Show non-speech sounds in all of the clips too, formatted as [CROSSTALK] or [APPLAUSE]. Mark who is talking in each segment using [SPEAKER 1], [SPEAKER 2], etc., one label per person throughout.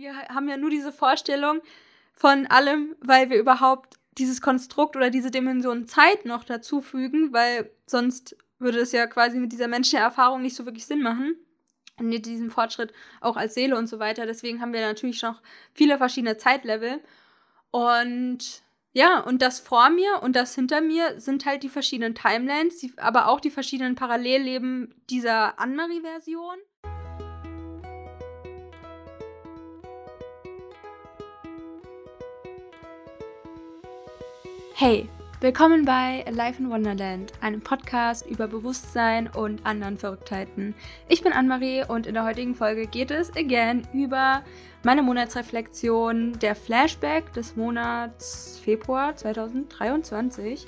[SPEAKER 1] Wir haben ja nur diese Vorstellung von allem, weil wir überhaupt dieses Konstrukt oder diese Dimension Zeit noch dazufügen, weil sonst würde es ja quasi mit dieser menschlichen Erfahrung nicht so wirklich Sinn machen. Und mit diesem Fortschritt auch als Seele und so weiter. Deswegen haben wir natürlich noch viele verschiedene Zeitlevel. Und ja, und das vor mir und das hinter mir sind halt die verschiedenen Timelines, die, aber auch die verschiedenen Parallelleben dieser Anne-Marie-Version. Hey, willkommen bei Life in Wonderland, einem Podcast über Bewusstsein und anderen Verrücktheiten. Ich bin Anne-Marie und in der heutigen Folge geht es again über meine Monatsreflexion, der Flashback des Monats Februar 2023.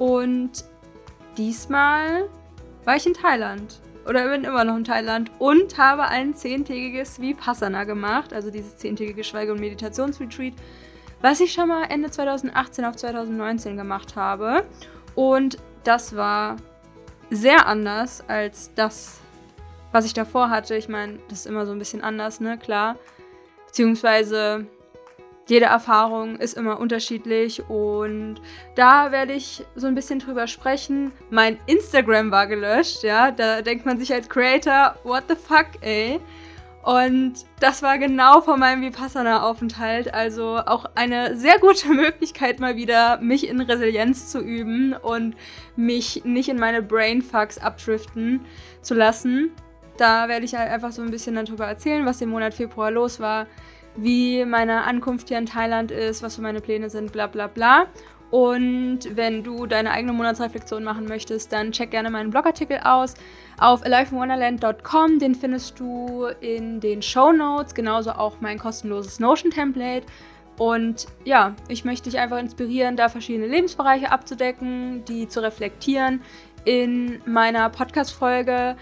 [SPEAKER 1] Und diesmal war ich in Thailand oder bin immer noch in Thailand und habe ein zehntägiges Vipassana gemacht, also dieses zehntägige Schweige- und Meditationsretreat was ich schon mal Ende 2018 auf 2019 gemacht habe. Und das war sehr anders als das, was ich davor hatte. Ich meine, das ist immer so ein bisschen anders, ne? Klar. Beziehungsweise jede Erfahrung ist immer unterschiedlich und da werde ich so ein bisschen drüber sprechen. Mein Instagram war gelöscht, ja. Da denkt man sich als Creator, what the fuck, ey. Und das war genau vor meinem Vipassana-Aufenthalt. Also auch eine sehr gute [LAUGHS] Möglichkeit, mal wieder mich in Resilienz zu üben und mich nicht in meine Brainfucks abdriften zu lassen. Da werde ich halt einfach so ein bisschen darüber erzählen, was im Monat Februar los war, wie meine Ankunft hier in Thailand ist, was so meine Pläne sind, bla bla bla. Und wenn du deine eigene Monatsreflexion machen möchtest, dann check gerne meinen Blogartikel aus auf aliveinwonderland.com. Den findest du in den Show Notes, genauso auch mein kostenloses Notion-Template. Und ja, ich möchte dich einfach inspirieren, da verschiedene Lebensbereiche abzudecken, die zu reflektieren. In meiner Podcast-Folge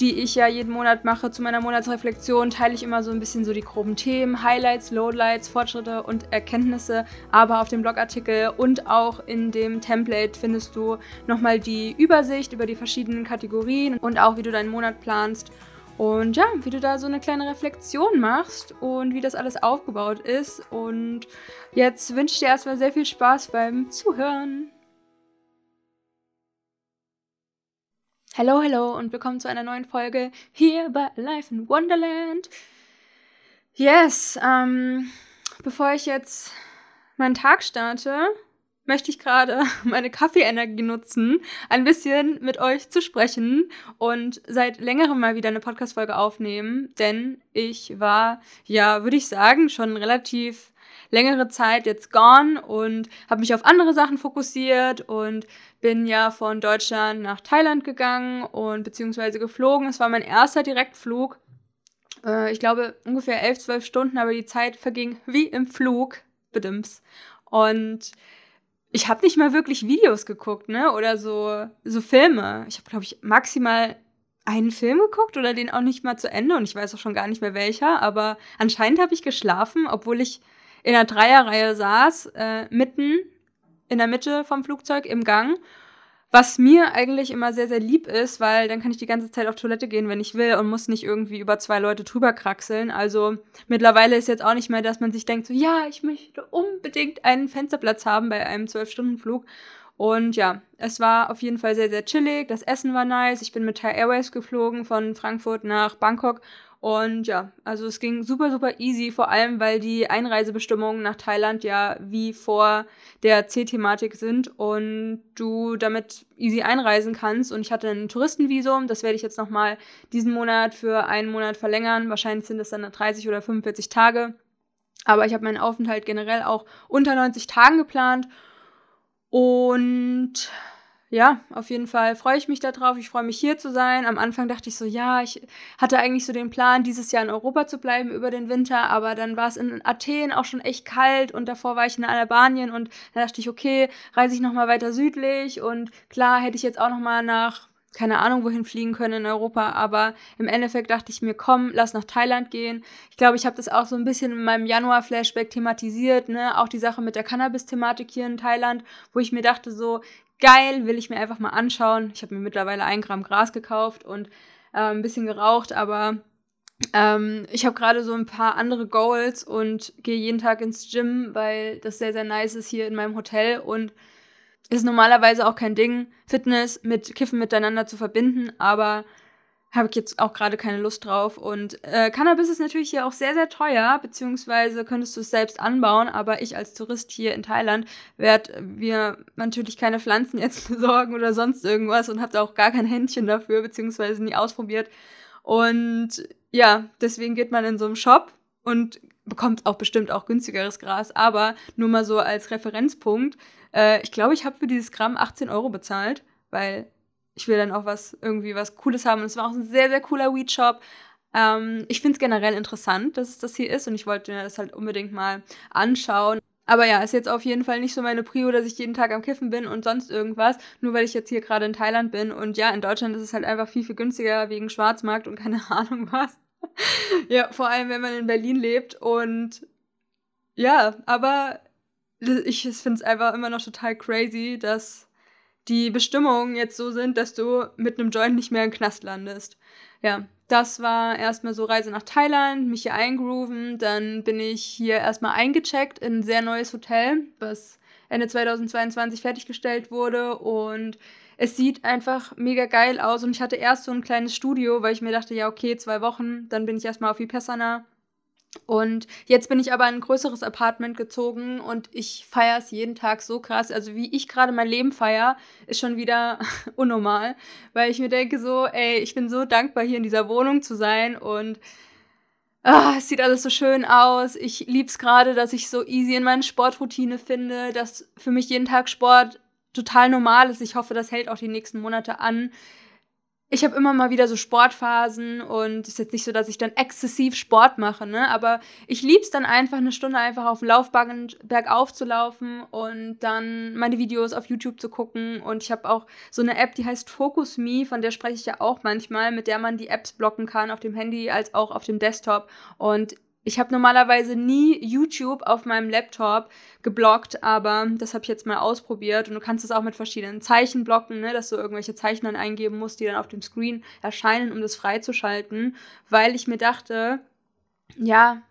[SPEAKER 1] die ich ja jeden Monat mache zu meiner Monatsreflexion, teile ich immer so ein bisschen so die groben Themen, Highlights, Lowlights, Fortschritte und Erkenntnisse. Aber auf dem Blogartikel und auch in dem Template findest du nochmal die Übersicht über die verschiedenen Kategorien und auch wie du deinen Monat planst. Und ja, wie du da so eine kleine Reflexion machst und wie das alles aufgebaut ist. Und jetzt wünsche ich dir erstmal sehr viel Spaß beim Zuhören. Hallo, hallo und willkommen zu einer neuen Folge hier bei Life in Wonderland. Yes, ähm, bevor ich jetzt meinen Tag starte, möchte ich gerade [LAUGHS] meine Kaffeeenergie nutzen, ein bisschen mit euch zu sprechen und seit längerem mal wieder eine Podcast-Folge aufnehmen, denn ich war, ja, würde ich sagen, schon relativ längere Zeit jetzt gone und habe mich auf andere Sachen fokussiert und bin ja von Deutschland nach Thailand gegangen und beziehungsweise geflogen. Es war mein erster Direktflug. Äh, ich glaube ungefähr elf, zwölf Stunden, aber die Zeit verging wie im Flug. Bedims. Und ich habe nicht mal wirklich Videos geguckt, ne? Oder so, so Filme. Ich habe, glaube ich, maximal einen Film geguckt oder den auch nicht mal zu Ende und ich weiß auch schon gar nicht mehr welcher, aber anscheinend habe ich geschlafen, obwohl ich in der Dreierreihe saß, äh, mitten in der Mitte vom Flugzeug im Gang. Was mir eigentlich immer sehr, sehr lieb ist, weil dann kann ich die ganze Zeit auf Toilette gehen, wenn ich will und muss nicht irgendwie über zwei Leute drüber kraxeln. Also mittlerweile ist jetzt auch nicht mehr, dass man sich denkt, so ja, ich möchte unbedingt einen Fensterplatz haben bei einem Zwölf-Stunden-Flug. Und ja, es war auf jeden Fall sehr, sehr chillig. Das Essen war nice. Ich bin mit Thai Airways geflogen von Frankfurt nach Bangkok und ja, also es ging super, super easy, vor allem weil die Einreisebestimmungen nach Thailand ja wie vor der C-Thematik sind und du damit easy einreisen kannst. Und ich hatte ein Touristenvisum, das werde ich jetzt nochmal diesen Monat für einen Monat verlängern. Wahrscheinlich sind es dann 30 oder 45 Tage. Aber ich habe meinen Aufenthalt generell auch unter 90 Tagen geplant. Und ja, auf jeden Fall freue ich mich darauf. Ich freue mich hier zu sein. Am Anfang dachte ich so, ja, ich hatte eigentlich so den Plan, dieses Jahr in Europa zu bleiben über den Winter, aber dann war es in Athen auch schon echt kalt und davor war ich in Albanien und da dachte ich, okay, reise ich nochmal weiter südlich und klar hätte ich jetzt auch nochmal nach keine Ahnung wohin fliegen können in Europa, aber im Endeffekt dachte ich mir, komm, lass nach Thailand gehen. Ich glaube, ich habe das auch so ein bisschen in meinem Januar-Flashback thematisiert, ne, auch die Sache mit der Cannabis-Thematik hier in Thailand, wo ich mir dachte so, geil, will ich mir einfach mal anschauen. Ich habe mir mittlerweile ein Gramm Gras gekauft und äh, ein bisschen geraucht, aber Ähm, ich habe gerade so ein paar andere Goals und gehe jeden Tag ins Gym, weil das sehr, sehr nice ist hier in meinem Hotel und ist normalerweise auch kein Ding, Fitness mit Kiffen miteinander zu verbinden, aber habe ich jetzt auch gerade keine Lust drauf. Und äh, Cannabis ist natürlich hier auch sehr, sehr teuer, beziehungsweise könntest du es selbst anbauen, aber ich als Tourist hier in Thailand werde mir natürlich keine Pflanzen jetzt [LAUGHS] besorgen oder sonst irgendwas und habe auch gar kein Händchen dafür, beziehungsweise nie ausprobiert. Und ja, deswegen geht man in so einem Shop und bekommt auch bestimmt auch günstigeres Gras, aber nur mal so als Referenzpunkt. Äh, ich glaube, ich habe für dieses Gramm 18 Euro bezahlt, weil ich will dann auch was, irgendwie was Cooles haben. Und es war auch ein sehr, sehr cooler Weed-Shop. Ähm, ich finde es generell interessant, dass es das hier ist und ich wollte mir das halt unbedingt mal anschauen. Aber ja, ist jetzt auf jeden Fall nicht so meine Prio, dass ich jeden Tag am Kiffen bin und sonst irgendwas, nur weil ich jetzt hier gerade in Thailand bin. Und ja, in Deutschland ist es halt einfach viel, viel günstiger wegen Schwarzmarkt und keine [LAUGHS] Ahnung was. ja, vor allem, wenn man in Berlin lebt. Und ja, aber ich finde es einfach immer noch total crazy, dass die Bestimmungen jetzt so sind, dass du mit einem Joint nicht mehr im Knast landest. Ja, das war erstmal so Reise nach Thailand, mich hier eingrooven. Dann bin ich hier erstmal eingecheckt in ein sehr neues Hotel, was Ende 2022 fertiggestellt wurde. Und es sieht einfach mega geil aus. Und ich hatte erst so ein kleines Studio, weil ich mir dachte, ja, okay, zwei Wochen, dann bin ich erstmal auf Vipassana und jetzt bin ich aber in ein größeres Apartment gezogen und ich feiere es jeden Tag so krass. Also wie ich gerade mein Leben feiere, ist schon wieder [LAUGHS] unnormal, weil ich mir denke so, ey, ich bin so dankbar hier in dieser Wohnung zu sein und ah, es sieht alles so schön aus. Ich liebe es gerade, dass ich so easy in meine Sportroutine finde, dass für mich jeden Tag Sport total normal ist. Ich hoffe, das hält auch die nächsten Monate an ich habe immer mal wieder so Sportphasen und es ist jetzt nicht so, dass ich dann exzessiv Sport mache, ne? Aber ich lieb's dann einfach, eine Stunde einfach auf dem Laufbahn bergauf zu laufen und dann meine Videos auf YouTube zu gucken. Und ich habe auch so eine App, die heißt Focus Me, von der spreche ich ja auch manchmal, mit der man die Apps blocken kann auf dem Handy als auch auf dem Desktop. Und ich habe normalerweise nie YouTube auf meinem Laptop geblockt, aber das habe ich jetzt mal ausprobiert. Und du kannst es auch mit verschiedenen Zeichen blocken, ne, dass du irgendwelche Zeichen dann eingeben musst, die dann auf dem Screen erscheinen, um das freizuschalten, weil ich mir dachte, ja,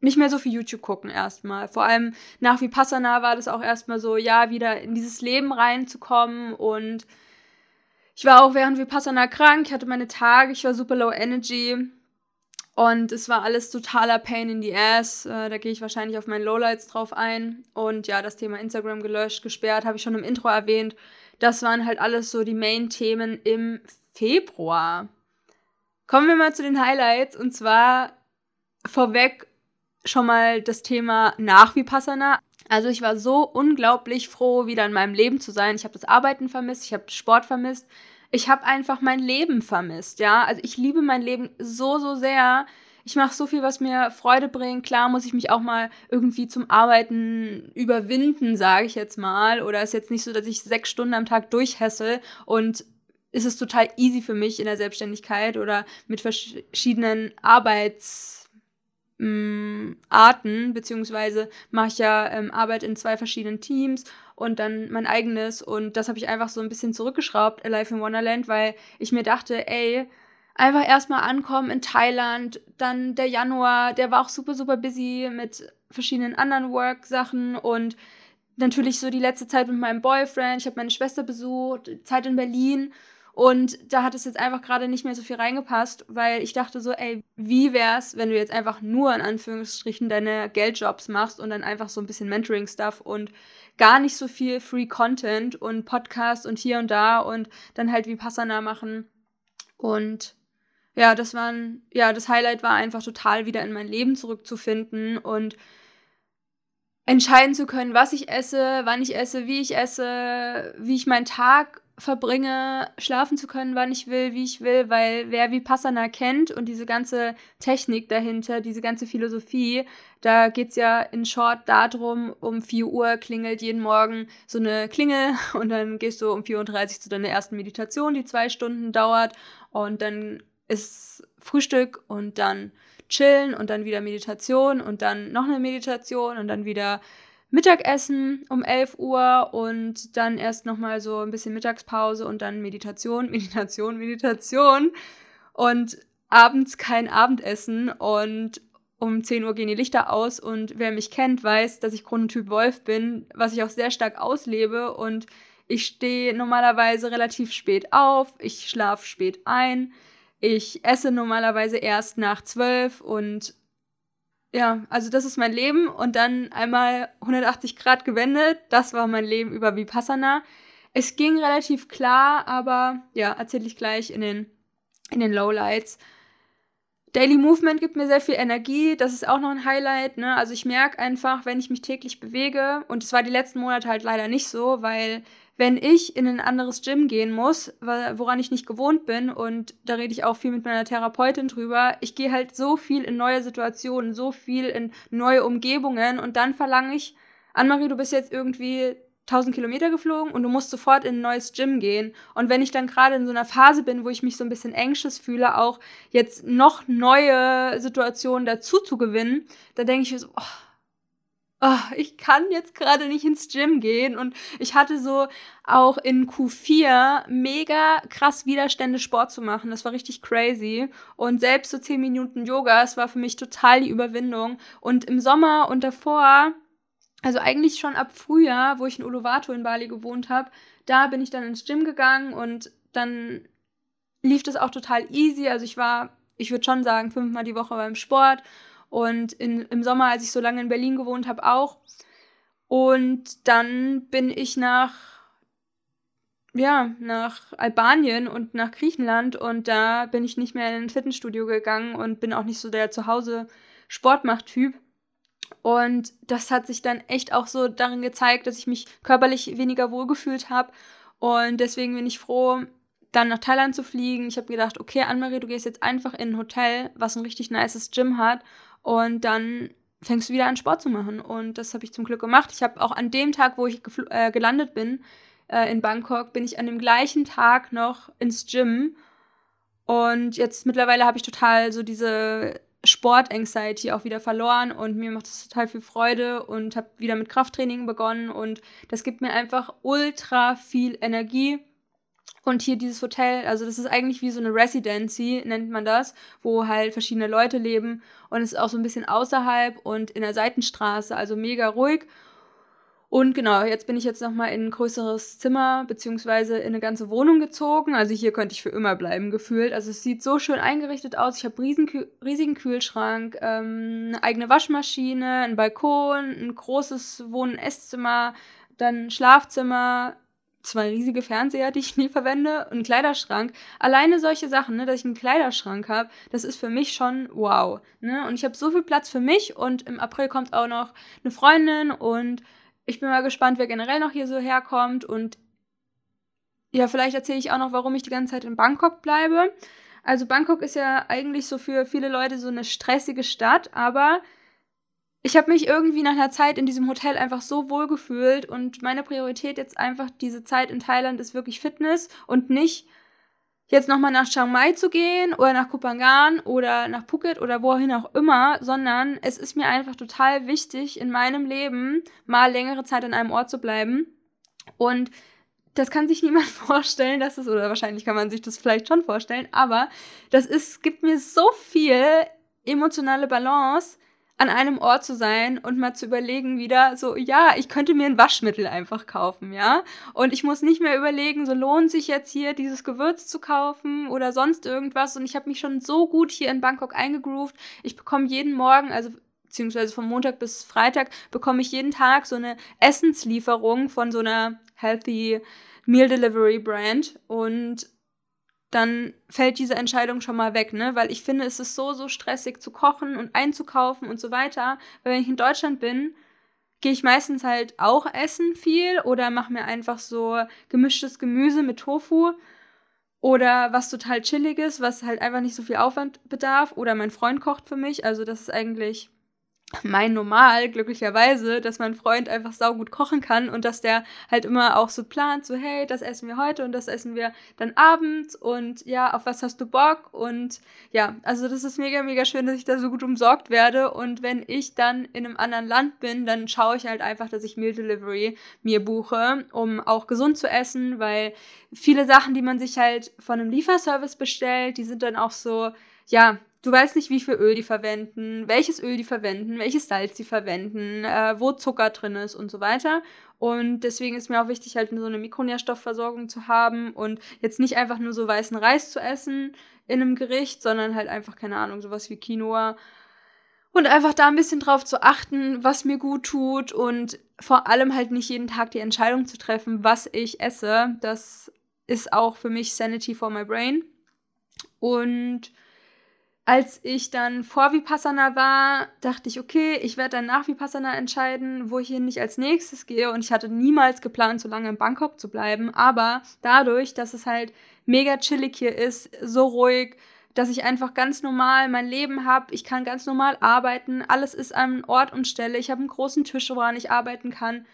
[SPEAKER 1] nicht mehr so viel YouTube gucken erstmal. Vor allem nach Vipassana war das auch erstmal so, ja, wieder in dieses Leben reinzukommen. Und ich war auch während Vipassana krank, ich hatte meine Tage, ich war super low energy und es war alles totaler Pain in the Ass. Äh, da gehe ich wahrscheinlich auf meine Lowlights drauf ein. Und ja, das Thema Instagram gelöscht, gesperrt, habe ich schon im Intro erwähnt. Das waren halt alles so die Main-Themen im Februar. Kommen wir mal zu den Highlights. Und zwar vorweg schon mal das Thema nach Vipassana. Also ich war so unglaublich froh, wieder in meinem Leben zu sein. Ich habe das Arbeiten vermisst, ich habe Sport vermisst ich habe einfach mein Leben vermisst, ja. Also ich liebe mein Leben so, so sehr. Ich mache so viel, was mir Freude bringt. Klar muss ich mich auch mal irgendwie zum Arbeiten überwinden, sage ich jetzt mal. Oder ist jetzt nicht so, dass ich sechs Stunden am Tag durchhässel und ist es total easy für mich in der Selbstständigkeit oder mit verschiedenen Arbeits mh, Arten, beziehungsweise mache ich ja ähm, Arbeit in zwei verschiedenen Teams und dann mein eigenes. Und das habe ich einfach so ein bisschen zurückgeschraubt, Alive in Wonderland, weil ich mir dachte, ey, einfach erstmal ankommen in Thailand. Dann der Januar, der war auch super, super busy mit verschiedenen anderen Work-Sachen und natürlich so die letzte Zeit mit meinem Boyfriend. Ich habe meine Schwester besucht, Zeit in Berlin. Und da hat es jetzt einfach gerade nicht mehr so viel reingepasst, weil ich dachte so, ey, wie wär's, wenn du jetzt einfach nur in Anführungsstrichen deine Geldjobs machst und dann einfach so ein bisschen Mentoring-Stuff und gar nicht so viel Free Content und Podcast und hier und da und dann halt wie Passana machen. Und ja, das waren, ja, das Highlight war einfach total wieder in mein Leben zurückzufinden und entscheiden zu können, was ich esse, wann ich esse, wie ich esse, wie ich meinen Tag verbringe, schlafen zu können, wann ich will, wie ich will, weil wer Vipassana kennt und diese ganze Technik dahinter, diese ganze Philosophie, da geht's ja in Short darum, um 4 Uhr klingelt jeden Morgen so eine Klingel [LAUGHS] und dann gehst du um 4.30 Uhr zu deiner ersten Meditation, die zwei Stunden dauert und dann ist Frühstück und dann chillen und dann wieder Meditation und dann noch eine Meditation und dann wieder Mittagessen um 11 Uhr und dann erst nochmal so ein bisschen Mittagspause und dann Meditation, [LAUGHS] Meditation, Meditation. Und abends kein Abendessen und um 10 Uhr gehen die Lichter aus und wer mich kennt, weiß, dass ich Grundtyp Wolf bin, was ich auch sehr stark auslebe und ich stehe normalerweise relativ spät auf, ich schlafe spät ein, ich esse normalerweise erst nach 12 und ja, also das ist mein Leben und dann einmal 180 Grad gewendet, das war mein Leben über Vipassana. Es ging relativ klar, aber ja, erzähle ich gleich in den, in den Lowlights. Daily Movement gibt mir sehr viel Energie, das ist auch noch ein Highlight. Ne? Also ich merke einfach, wenn ich mich täglich bewege, und es war die letzten Monate halt leider nicht so, weil wenn ich in ein anderes Gym gehen muss, woran ich nicht gewohnt bin, und da rede ich auch viel mit meiner Therapeutin drüber, ich gehe halt so viel in neue Situationen, so viel in neue Umgebungen und dann verlange ich, Annemarie, du bist jetzt irgendwie 1000 Kilometer geflogen und du musst sofort in ein neues Gym gehen. Und wenn ich dann gerade in so einer Phase bin, wo ich mich so ein bisschen anxious fühle, auch jetzt noch neue Situationen dazu zu gewinnen, da denke ich mir so, oh, oh, ich kann jetzt gerade nicht ins Gym gehen. Und ich hatte so auch in Q4 mega krass Widerstände, Sport zu machen. Das war richtig crazy. Und selbst so 10 Minuten Yoga, es war für mich total die Überwindung. Und im Sommer und davor also eigentlich schon ab Frühjahr, wo ich in Uluwatu in Bali gewohnt habe, da bin ich dann ins Gym gegangen und dann lief das auch total easy. Also ich war, ich würde schon sagen, fünfmal die Woche beim Sport und in, im Sommer, als ich so lange in Berlin gewohnt habe, auch. Und dann bin ich nach, ja, nach Albanien und nach Griechenland und da bin ich nicht mehr in ein Fitnessstudio gegangen und bin auch nicht so der Zuhause Sportmacht-Typ. Und das hat sich dann echt auch so darin gezeigt, dass ich mich körperlich weniger wohlgefühlt habe. Und deswegen bin ich froh, dann nach Thailand zu fliegen. Ich habe gedacht, okay, Anne-Marie, du gehst jetzt einfach in ein Hotel, was ein richtig nices Gym hat. Und dann fängst du wieder an, Sport zu machen. Und das habe ich zum Glück gemacht. Ich habe auch an dem Tag, wo ich äh, gelandet bin, äh, in Bangkok, bin ich an dem gleichen Tag noch ins Gym. Und jetzt mittlerweile habe ich total so diese Sport-Anxiety auch wieder verloren und mir macht es total viel Freude und habe wieder mit Krafttraining begonnen und das gibt mir einfach ultra viel Energie. Und hier dieses Hotel, also das ist eigentlich wie so eine Residency, nennt man das, wo halt verschiedene Leute leben und es ist auch so ein bisschen außerhalb und in der Seitenstraße, also mega ruhig und genau, jetzt bin ich jetzt nochmal in ein größeres Zimmer beziehungsweise in eine ganze Wohnung gezogen. Also hier könnte ich für immer bleiben gefühlt. Also es sieht so schön eingerichtet aus. Ich habe riesen, riesigen Kühlschrank, ähm, eine eigene Waschmaschine, einen Balkon, ein großes Wohn- Esszimmer, dann Schlafzimmer, zwei riesige Fernseher, die ich nie verwende, einen Kleiderschrank. Alleine solche Sachen, ne, dass ich einen Kleiderschrank habe, das ist für mich schon wow. Ne? Und ich habe so viel Platz für mich und im April kommt auch noch eine Freundin und ich bin mal gespannt, wer generell noch hier so herkommt und ja, vielleicht erzähle ich auch noch, warum ich die ganze Zeit in Bangkok bleibe. Also Bangkok ist ja eigentlich so für viele Leute so eine stressige Stadt, aber ich habe mich irgendwie nach einer Zeit in diesem Hotel einfach so wohl gefühlt und meine Priorität jetzt einfach diese Zeit in Thailand ist wirklich Fitness und nicht jetzt nochmal nach Chiang Mai zu gehen oder nach Kupangan oder nach Phuket oder wohin auch immer, sondern es ist mir einfach total wichtig, in meinem Leben mal längere Zeit an einem Ort zu bleiben. Und das kann sich [LAUGHS] niemand vorstellen, dass es, oder wahrscheinlich kann man sich das vielleicht schon vorstellen, aber das ist, gibt mir so viel emotionale Balance, an einem Ort zu sein und mal zu überlegen wieder, so, ja, ich könnte mir ein Waschmittel einfach kaufen, ja. Und ich muss nicht mehr überlegen, so lohnt sich jetzt hier dieses Gewürz zu kaufen oder sonst irgendwas. Und ich habe mich schon so gut hier in Bangkok eingegroovt. Ich bekomme jeden Morgen, also beziehungsweise von Montag bis Freitag, bekomme ich jeden Tag so eine Essenslieferung von so einer Healthy Meal Delivery Brand. Und dann fällt diese Entscheidung schon mal weg, ne? Weil ich finde, es ist so, so stressig zu kochen und einzukaufen und so weiter. Weil wenn ich in Deutschland bin, gehe ich meistens halt auch essen viel oder mache mir einfach so gemischtes Gemüse mit Tofu oder was total chilliges, was halt einfach nicht so viel Aufwand bedarf oder mein Freund kocht für mich. Also das ist eigentlich mein Normal, glücklicherweise, dass mein Freund einfach saugut kochen kann und dass der halt immer auch so plant, so hey, das essen wir heute und das essen wir dann abends und ja, auf was hast du Bock? Und ja, also das ist mega, mega schön, dass ich da so gut umsorgt werde und wenn ich dann in einem anderen Land bin, dann schaue ich halt einfach, dass ich Meal Delivery mir buche, um auch gesund zu essen, weil viele Sachen, die man sich halt von einem Lieferservice bestellt, die sind dann auch so ja, du weißt nicht, wie viel Öl die verwenden, welches Öl die verwenden, welches Salz die verwenden, äh, wo Zucker drin ist und so weiter. Und deswegen ist mir auch wichtig, halt so eine Mikronährstoffversorgung zu haben und jetzt nicht einfach nur so weißen Reis zu essen in einem Gericht, sondern halt einfach, keine Ahnung, sowas wie Quinoa. Und einfach da ein bisschen drauf zu achten, was mir gut tut und vor allem halt nicht jeden Tag die Entscheidung zu treffen, was ich esse. Das ist auch für mich Sanity for my brain. Und als ich dann vor Vipassana war, dachte ich, okay, ich werde dann nach Vipassana entscheiden, wo ich hier nicht als nächstes gehe. Und ich hatte niemals geplant, so lange in Bangkok zu bleiben. Aber dadurch, dass es halt mega chillig hier ist, so ruhig, dass ich einfach ganz normal mein Leben habe, ich kann ganz normal arbeiten, alles ist an Ort und Stelle, ich habe einen großen Tisch, woran ich arbeiten kann.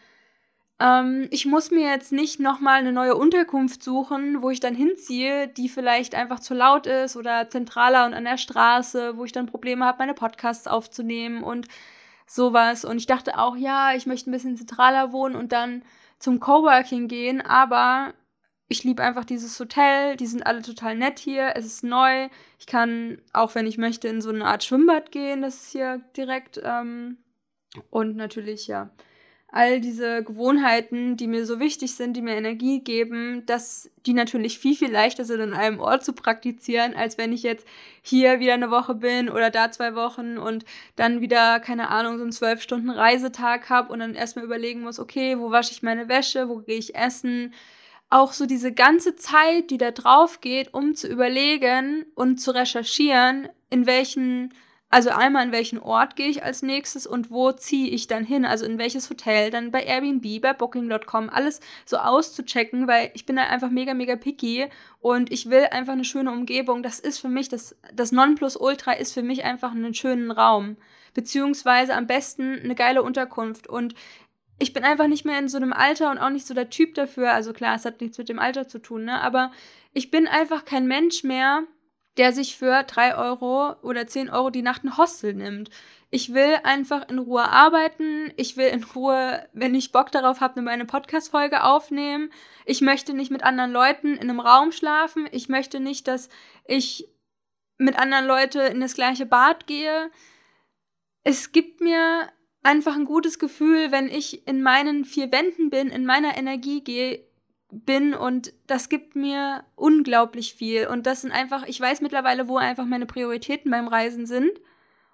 [SPEAKER 1] Ähm, ich muss mir jetzt nicht nochmal eine neue Unterkunft suchen, wo ich dann hinziehe, die vielleicht einfach zu laut ist oder zentraler und an der Straße, wo ich dann Probleme habe, meine Podcasts aufzunehmen und sowas. Und ich dachte auch, ja, ich möchte ein bisschen zentraler wohnen und dann zum Coworking gehen, aber ich liebe einfach dieses Hotel, die sind alle total nett hier, es ist neu. Ich kann, auch wenn ich möchte, in so eine Art Schwimmbad gehen, das ist hier direkt. Ähm, und natürlich, ja, all diese Gewohnheiten, die mir so wichtig sind, die mir Energie geben, dass die natürlich viel, viel leichter sind, an einem Ort zu praktizieren, als wenn ich jetzt hier wieder eine Woche bin oder da zwei Wochen und dann wieder, keine Ahnung, so einen zwölf Stunden Reisetag habe und dann erstmal überlegen muss, okay, wo wasche ich meine Wäsche, wo gehe ich essen, auch so diese ganze Zeit, die da drauf geht, um zu überlegen und zu recherchieren, in welchen also einmal in welchen Ort gehe ich als nächstes und wo ziehe ich dann hin? Also in welches Hotel, dann bei Airbnb, bei Booking.com, alles so auszuchecken, weil ich bin da einfach mega, mega picky und ich will einfach eine schöne Umgebung. Das ist für mich, das, das Nonplusultra ist für mich einfach einen schönen Raum. Beziehungsweise am besten eine geile Unterkunft. Und ich bin einfach nicht mehr in so einem Alter und auch nicht so der Typ dafür. Also klar, es hat nichts mit dem Alter zu tun, ne? Aber ich bin einfach kein Mensch mehr, der sich für drei Euro oder zehn Euro die Nacht ein Hostel nimmt. Ich will einfach in Ruhe arbeiten. Ich will in Ruhe, wenn ich Bock darauf habe, eine Podcast-Folge aufnehmen. Ich möchte nicht mit anderen Leuten in einem Raum schlafen. Ich möchte nicht, dass ich mit anderen Leuten in das gleiche Bad gehe. Es gibt mir einfach ein gutes Gefühl, wenn ich in meinen vier Wänden bin, in meiner Energie gehe, bin und das gibt mir unglaublich viel. Und das sind einfach, ich weiß mittlerweile, wo einfach meine Prioritäten beim Reisen sind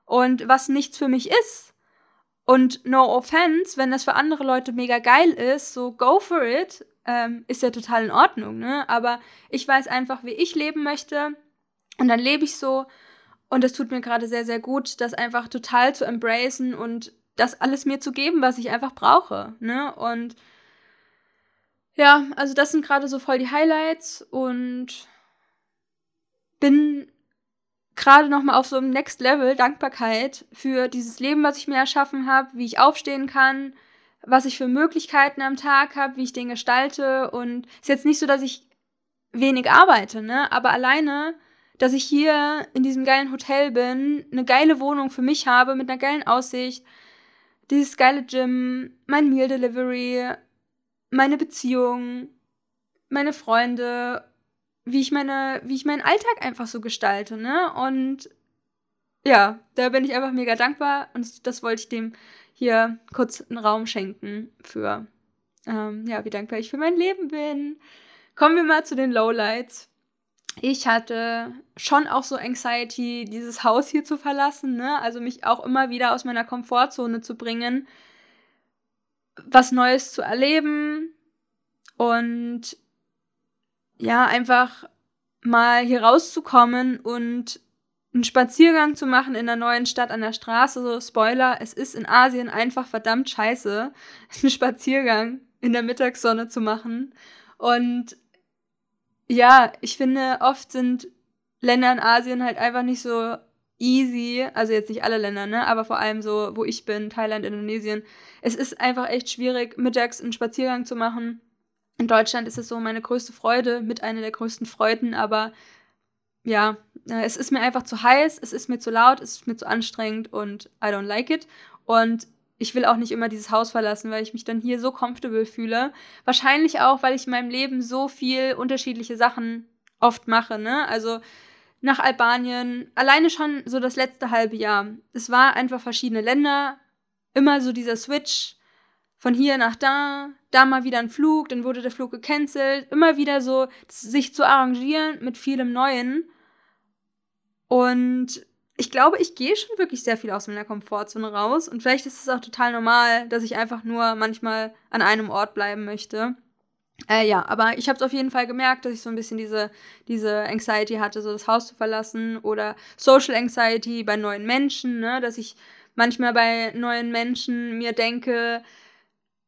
[SPEAKER 1] und was nichts für mich ist. Und no offense, wenn das für andere Leute mega geil ist, so go for it, ähm, ist ja total in Ordnung, ne? Aber ich weiß einfach, wie ich leben möchte und dann lebe ich so und es tut mir gerade sehr, sehr gut, das einfach total zu embracen und das alles mir zu geben, was ich einfach brauche, ne? Und ja, also das sind gerade so voll die Highlights und bin gerade noch mal auf so einem Next Level Dankbarkeit für dieses Leben, was ich mir erschaffen habe, wie ich aufstehen kann, was ich für Möglichkeiten am Tag habe, wie ich den gestalte und ist jetzt nicht so, dass ich wenig arbeite, ne, aber alleine dass ich hier in diesem geilen Hotel bin, eine geile Wohnung für mich habe mit einer geilen Aussicht, dieses geile Gym, mein Meal Delivery, meine Beziehung, meine Freunde, wie ich meine, wie ich meinen Alltag einfach so gestalte, ne? Und ja, da bin ich einfach mega dankbar und das wollte ich dem hier kurz einen Raum schenken für, ähm, ja, wie dankbar ich für mein Leben bin. Kommen wir mal zu den Lowlights. Ich hatte schon auch so Anxiety, dieses Haus hier zu verlassen, ne? Also mich auch immer wieder aus meiner Komfortzone zu bringen was Neues zu erleben und ja, einfach mal hier rauszukommen und einen Spaziergang zu machen in der neuen Stadt an der Straße. So, Spoiler, es ist in Asien einfach verdammt scheiße, [LAUGHS] einen Spaziergang in der Mittagssonne zu machen. Und ja, ich finde, oft sind Länder in Asien halt einfach nicht so easy, also jetzt nicht alle Länder, ne, aber vor allem so, wo ich bin, Thailand, Indonesien. Es ist einfach echt schwierig, mittags einen Spaziergang zu machen. In Deutschland ist es so meine größte Freude, mit einer der größten Freuden, aber ja, äh, es ist mir einfach zu heiß, es ist mir zu laut, es ist mir zu anstrengend und I don't like it. Und ich will auch nicht immer dieses Haus verlassen, weil ich mich dann hier so comfortable fühle. Wahrscheinlich auch, weil ich in meinem Leben so viel unterschiedliche Sachen oft mache, ne? Also nach Albanien, alleine schon so das letzte halbe Jahr. Es war einfach verschiedene Länder, immer so dieser Switch von hier nach da, da mal wieder ein Flug, dann wurde der Flug gecancelt, immer wieder so sich zu arrangieren mit vielem Neuen. Und ich glaube, ich gehe schon wirklich sehr viel aus meiner Komfortzone raus und vielleicht ist es auch total normal, dass ich einfach nur manchmal an einem Ort bleiben möchte. Äh, ja, aber ich habe es auf jeden Fall gemerkt, dass ich so ein bisschen diese, diese Anxiety hatte, so das Haus zu verlassen oder Social Anxiety bei neuen Menschen, ne? dass ich manchmal bei neuen Menschen mir denke,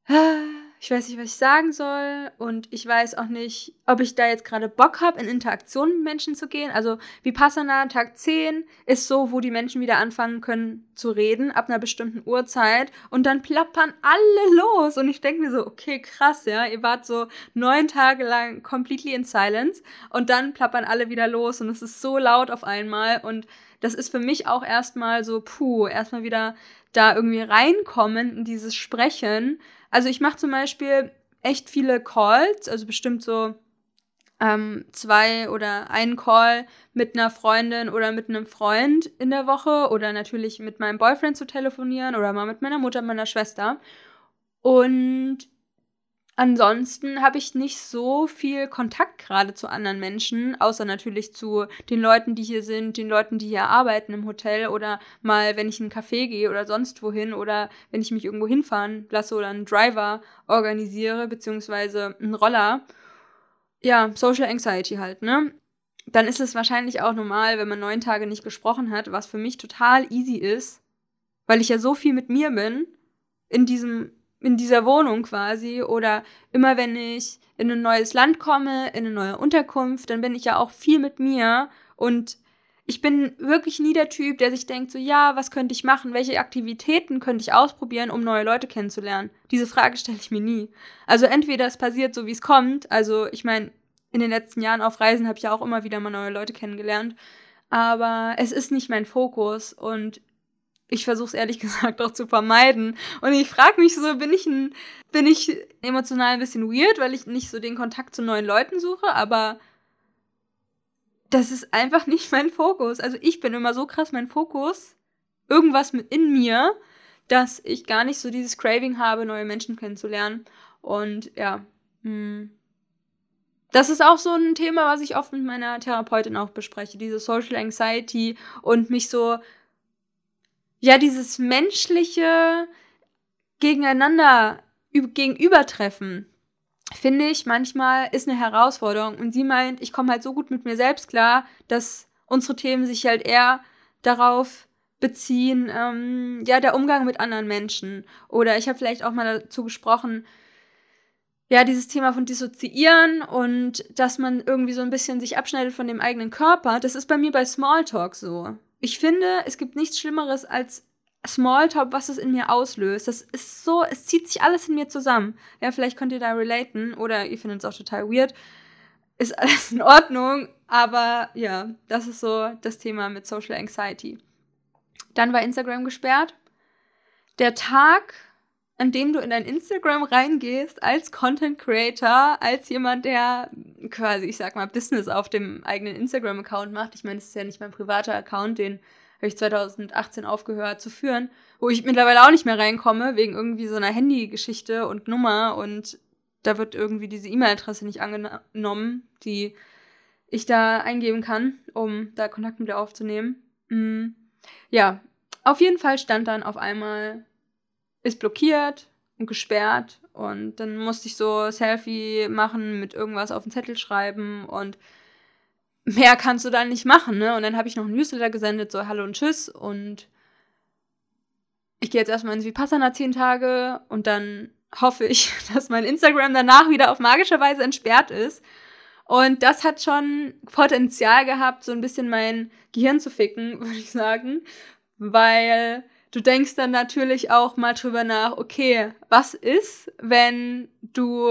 [SPEAKER 1] ah, ich weiß nicht, was ich sagen soll und ich weiß auch nicht, ob ich da jetzt gerade Bock habe, in Interaktion mit Menschen zu gehen. Also Vipassana Tag 10 ist so, wo die Menschen wieder anfangen können zu reden, ab einer bestimmten Uhrzeit und dann plappern alle los und ich denke mir so, okay, krass, ja, ihr wart so neun Tage lang completely in silence und dann plappern alle wieder los und es ist so laut auf einmal und das ist für mich auch erstmal so, puh, erstmal wieder da irgendwie reinkommen in dieses Sprechen also ich mache zum Beispiel echt viele Calls, also bestimmt so ähm, zwei oder einen Call mit einer Freundin oder mit einem Freund in der Woche oder natürlich mit meinem Boyfriend zu telefonieren oder mal mit meiner Mutter, meiner Schwester. Und Ansonsten habe ich nicht so viel Kontakt gerade zu anderen Menschen, außer natürlich zu den Leuten, die hier sind, den Leuten, die hier arbeiten im Hotel oder mal, wenn ich in einen Café gehe oder sonst wohin oder wenn ich mich irgendwo hinfahren lasse oder einen Driver organisiere, beziehungsweise einen Roller. Ja, Social Anxiety halt, ne? Dann ist es wahrscheinlich auch normal, wenn man neun Tage nicht gesprochen hat, was für mich total easy ist, weil ich ja so viel mit mir bin in diesem in dieser Wohnung quasi. Oder immer wenn ich in ein neues Land komme, in eine neue Unterkunft, dann bin ich ja auch viel mit mir. Und ich bin wirklich nie der Typ, der sich denkt, so ja, was könnte ich machen, welche Aktivitäten könnte ich ausprobieren, um neue Leute kennenzulernen. Diese Frage [LAUGHS] stelle ich mir nie. Also entweder es passiert so, wie es kommt, also ich meine, in den letzten Jahren auf Reisen habe ich ja auch immer wieder mal neue Leute kennengelernt, aber es ist nicht mein Fokus. Und ich versuche es ehrlich [LAUGHS] gesagt auch zu vermeiden. Und ich frage mich so, bin ich ein, bin ich emotional ein bisschen weird, weil ich nicht so den Kontakt zu neuen Leuten suche, aber das ist einfach nicht [LAUGHS] mein Fokus. Also ich bin immer so krass mein Fokus, irgendwas mit in mir, dass ich gar nicht so dieses Craving habe, neue Menschen kennenzulernen. Und ja, hm. Das ist auch so ein Thema, was ich oft mit meiner Therapeutin auch bespreche, diese Social Anxiety und mich so ja, dieses menschliche Gegeneinander, gegenübertreffen, finde ich manchmal ist eine Herausforderung. Und sie meint, ich komme halt so gut mit mir selbst klar, dass unsere Themen sich halt eher darauf beziehen, ähm, ja, der Umgang mit anderen Menschen. Oder ich habe vielleicht auch mal dazu gesprochen, ja, dieses Thema von Dissoziieren und dass man irgendwie so ein bisschen sich abschneidet von dem eigenen Körper, das ist bei mir bei Smalltalk so ich finde, es gibt nichts Schlimmeres als Smalltalk, was es in mir auslöst. Das ist so, es zieht sich alles in mir zusammen. Ja, vielleicht könnt ihr da relaten oder ihr findet es auch total weird. Ist alles in Ordnung, aber ja, das ist so das Thema mit Social Anxiety. Dann war Instagram gesperrt. Der Tag, an dem du in dein Instagram reingehst als Content Creator, als jemand, der quasi, ich sag mal, Business auf dem eigenen Instagram-Account macht. Ich meine, es ist ja nicht mein privater Account, den habe ich 2018 aufgehört zu führen, wo ich mittlerweile auch nicht mehr reinkomme, wegen irgendwie so einer Handy-Geschichte und Nummer und da wird irgendwie diese E-Mail-Adresse nicht angenommen, die ich da eingeben kann, um da Kontakt mit dir aufzunehmen. Mhm. Ja, auf jeden Fall stand dann auf einmal ist blockiert und gesperrt und dann musste ich so Selfie machen, mit irgendwas auf den Zettel schreiben und mehr kannst du dann nicht machen, ne? Und dann habe ich noch ein Newsletter gesendet, so Hallo und Tschüss und ich gehe jetzt erstmal ins Vipassana zehn Tage und dann hoffe ich, [LAUGHS] dass mein Instagram danach wieder auf magische Weise entsperrt ist. Und das hat schon Potenzial gehabt, so ein bisschen mein Gehirn zu ficken, [LAUGHS] würde ich sagen, weil du denkst dann natürlich auch mal drüber nach, okay, was ist, wenn du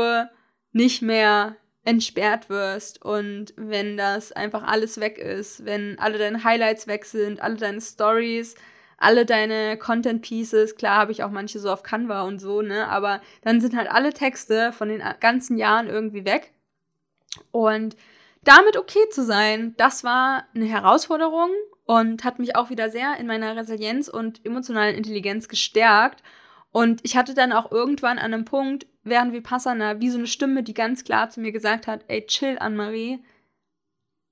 [SPEAKER 1] nicht mehr entsperrt wirst und wenn das einfach alles weg ist, wenn alle deine Highlights weg sind, alle deine Stories, alle deine Content Pieces, klar habe ich auch manche so auf Canva und so, ne, aber dann sind halt alle Texte von den ganzen Jahren irgendwie weg. Und damit okay zu sein, das war eine Herausforderung und hat mich auch wieder sehr in meiner Resilienz und emotionalen Intelligenz gestärkt. Und ich hatte dann auch irgendwann an einem Punkt, während Vipassana, wie so eine Stimme, die ganz klar zu mir gesagt hat, ey, chill, Anne-Marie,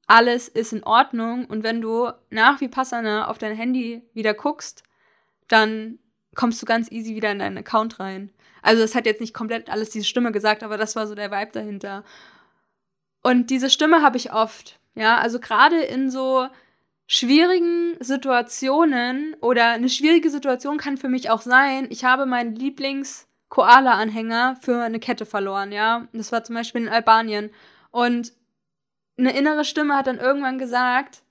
[SPEAKER 1] alles ist in Ordnung. Und wenn du nach Vipassana auf dein Handy wieder guckst, dann kommst du ganz easy wieder in deinen Account rein. Also das hat jetzt nicht komplett alles diese Stimme gesagt, aber das war so der Vibe dahinter. Und diese Stimme habe ich oft. Ja, also gerade in so schwierigen Situationen oder eine schwierige Situation kann für mich auch sein, ich habe meinen Lieblings-Koala-Anhänger für eine Kette verloren, ja. Das war zum Beispiel in Albanien. Und eine innere Stimme hat dann irgendwann gesagt,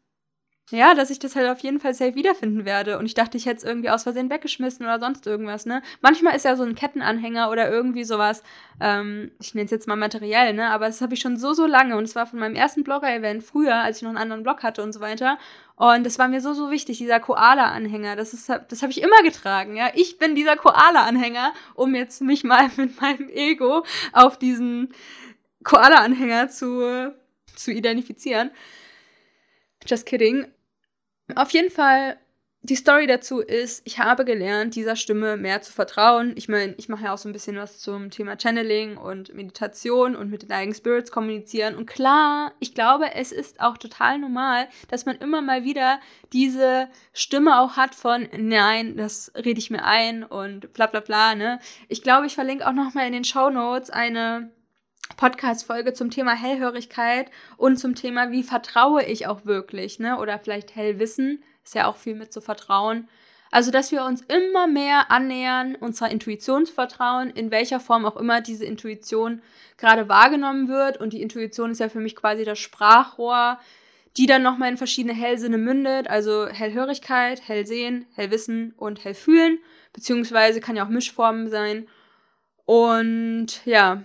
[SPEAKER 1] ja, dass ich das halt auf jeden Fall safe wiederfinden werde. Und ich dachte, ich hätte es irgendwie aus Versehen weggeschmissen oder sonst irgendwas, ne? Manchmal ist ja so ein Kettenanhänger oder irgendwie sowas, ähm, ich nenne es jetzt mal materiell, ne? Aber das habe ich schon so, so lange. Und es war von meinem ersten Blogger-Event früher, als ich noch einen anderen Blog hatte und so weiter. Und das war mir so, so wichtig, dieser Koala-Anhänger. Das, das habe ich immer getragen, ja. Ich bin dieser Koala-Anhänger, um jetzt mich mal mit meinem Ego auf diesen Koala-Anhänger zu, zu identifizieren. Just kidding. Auf jeden Fall, die Story dazu ist, ich habe gelernt, dieser Stimme mehr zu vertrauen. Ich meine, ich mache ja auch so ein bisschen was zum Thema Channeling und Meditation und mit den eigenen Spirits kommunizieren. Und klar, ich glaube, es ist auch total normal, dass man immer mal wieder diese Stimme auch hat von, nein, das rede ich mir ein und bla bla bla, ne? Ich glaube, ich verlinke auch nochmal in den Show Notes eine Podcast-Folge zum Thema Hellhörigkeit und zum Thema, wie vertraue ich auch wirklich, ne? Oder vielleicht Hellwissen, ist ja auch viel mit zu vertrauen. Also, dass wir uns immer mehr annähern, unserer Intuition zu vertrauen, in welcher Form auch immer diese Intuition gerade wahrgenommen wird. Und die Intuition ist ja für mich quasi das Sprachrohr, die dann nochmal in verschiedene Hellsinne mündet. Also Hellhörigkeit, Hellsehen, Hellwissen und Hellfühlen. Beziehungsweise kann ja auch Mischformen sein. Und ja,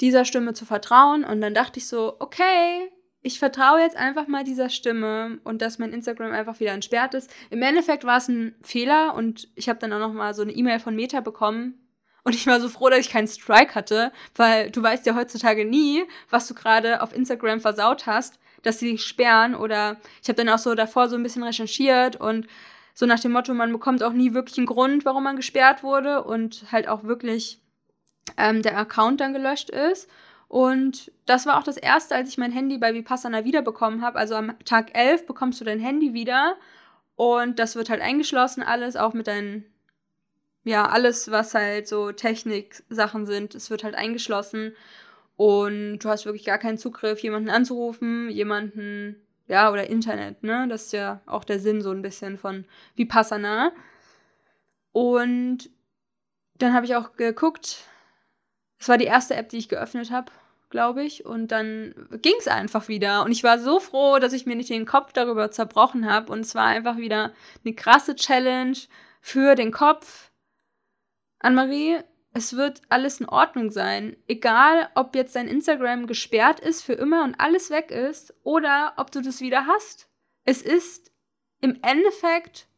[SPEAKER 1] dieser Stimme zu vertrauen. Und dann dachte ich so, okay, ich vertraue jetzt einfach mal dieser Stimme und dass mein Instagram einfach wieder entsperrt ist. Im Endeffekt war es ein Fehler und ich habe dann auch noch mal so eine E-Mail von Meta bekommen. Und ich war so froh, dass ich keinen Strike hatte, weil du weißt ja heutzutage nie, was du gerade auf Instagram versaut hast, dass sie dich sperren. Oder ich habe dann auch so davor so ein bisschen recherchiert und so nach dem Motto, man bekommt auch nie wirklich einen Grund, warum man gesperrt wurde und halt auch wirklich ähm, der Account dann gelöscht ist. Und das war auch das erste, als ich mein Handy bei Vipassana wiederbekommen habe. Also am Tag 11 bekommst du dein Handy wieder und das wird halt eingeschlossen, alles, auch mit deinen, ja, alles, was halt so Technik-Sachen sind, es wird halt eingeschlossen und du hast wirklich gar keinen Zugriff, jemanden anzurufen, jemanden, ja, oder Internet, ne? Das ist ja auch der Sinn so ein bisschen von Vipassana. Und dann habe ich auch geguckt, es war die erste App, die ich geöffnet habe, glaube ich. Und dann ging es einfach wieder. Und ich war so froh, dass ich mir nicht den Kopf darüber zerbrochen habe. Und es war einfach wieder eine krasse Challenge für den Kopf. Anne-Marie, es wird alles in Ordnung sein. Egal, ob jetzt dein Instagram gesperrt ist für immer und alles weg ist oder ob du das wieder hast. Es ist im Endeffekt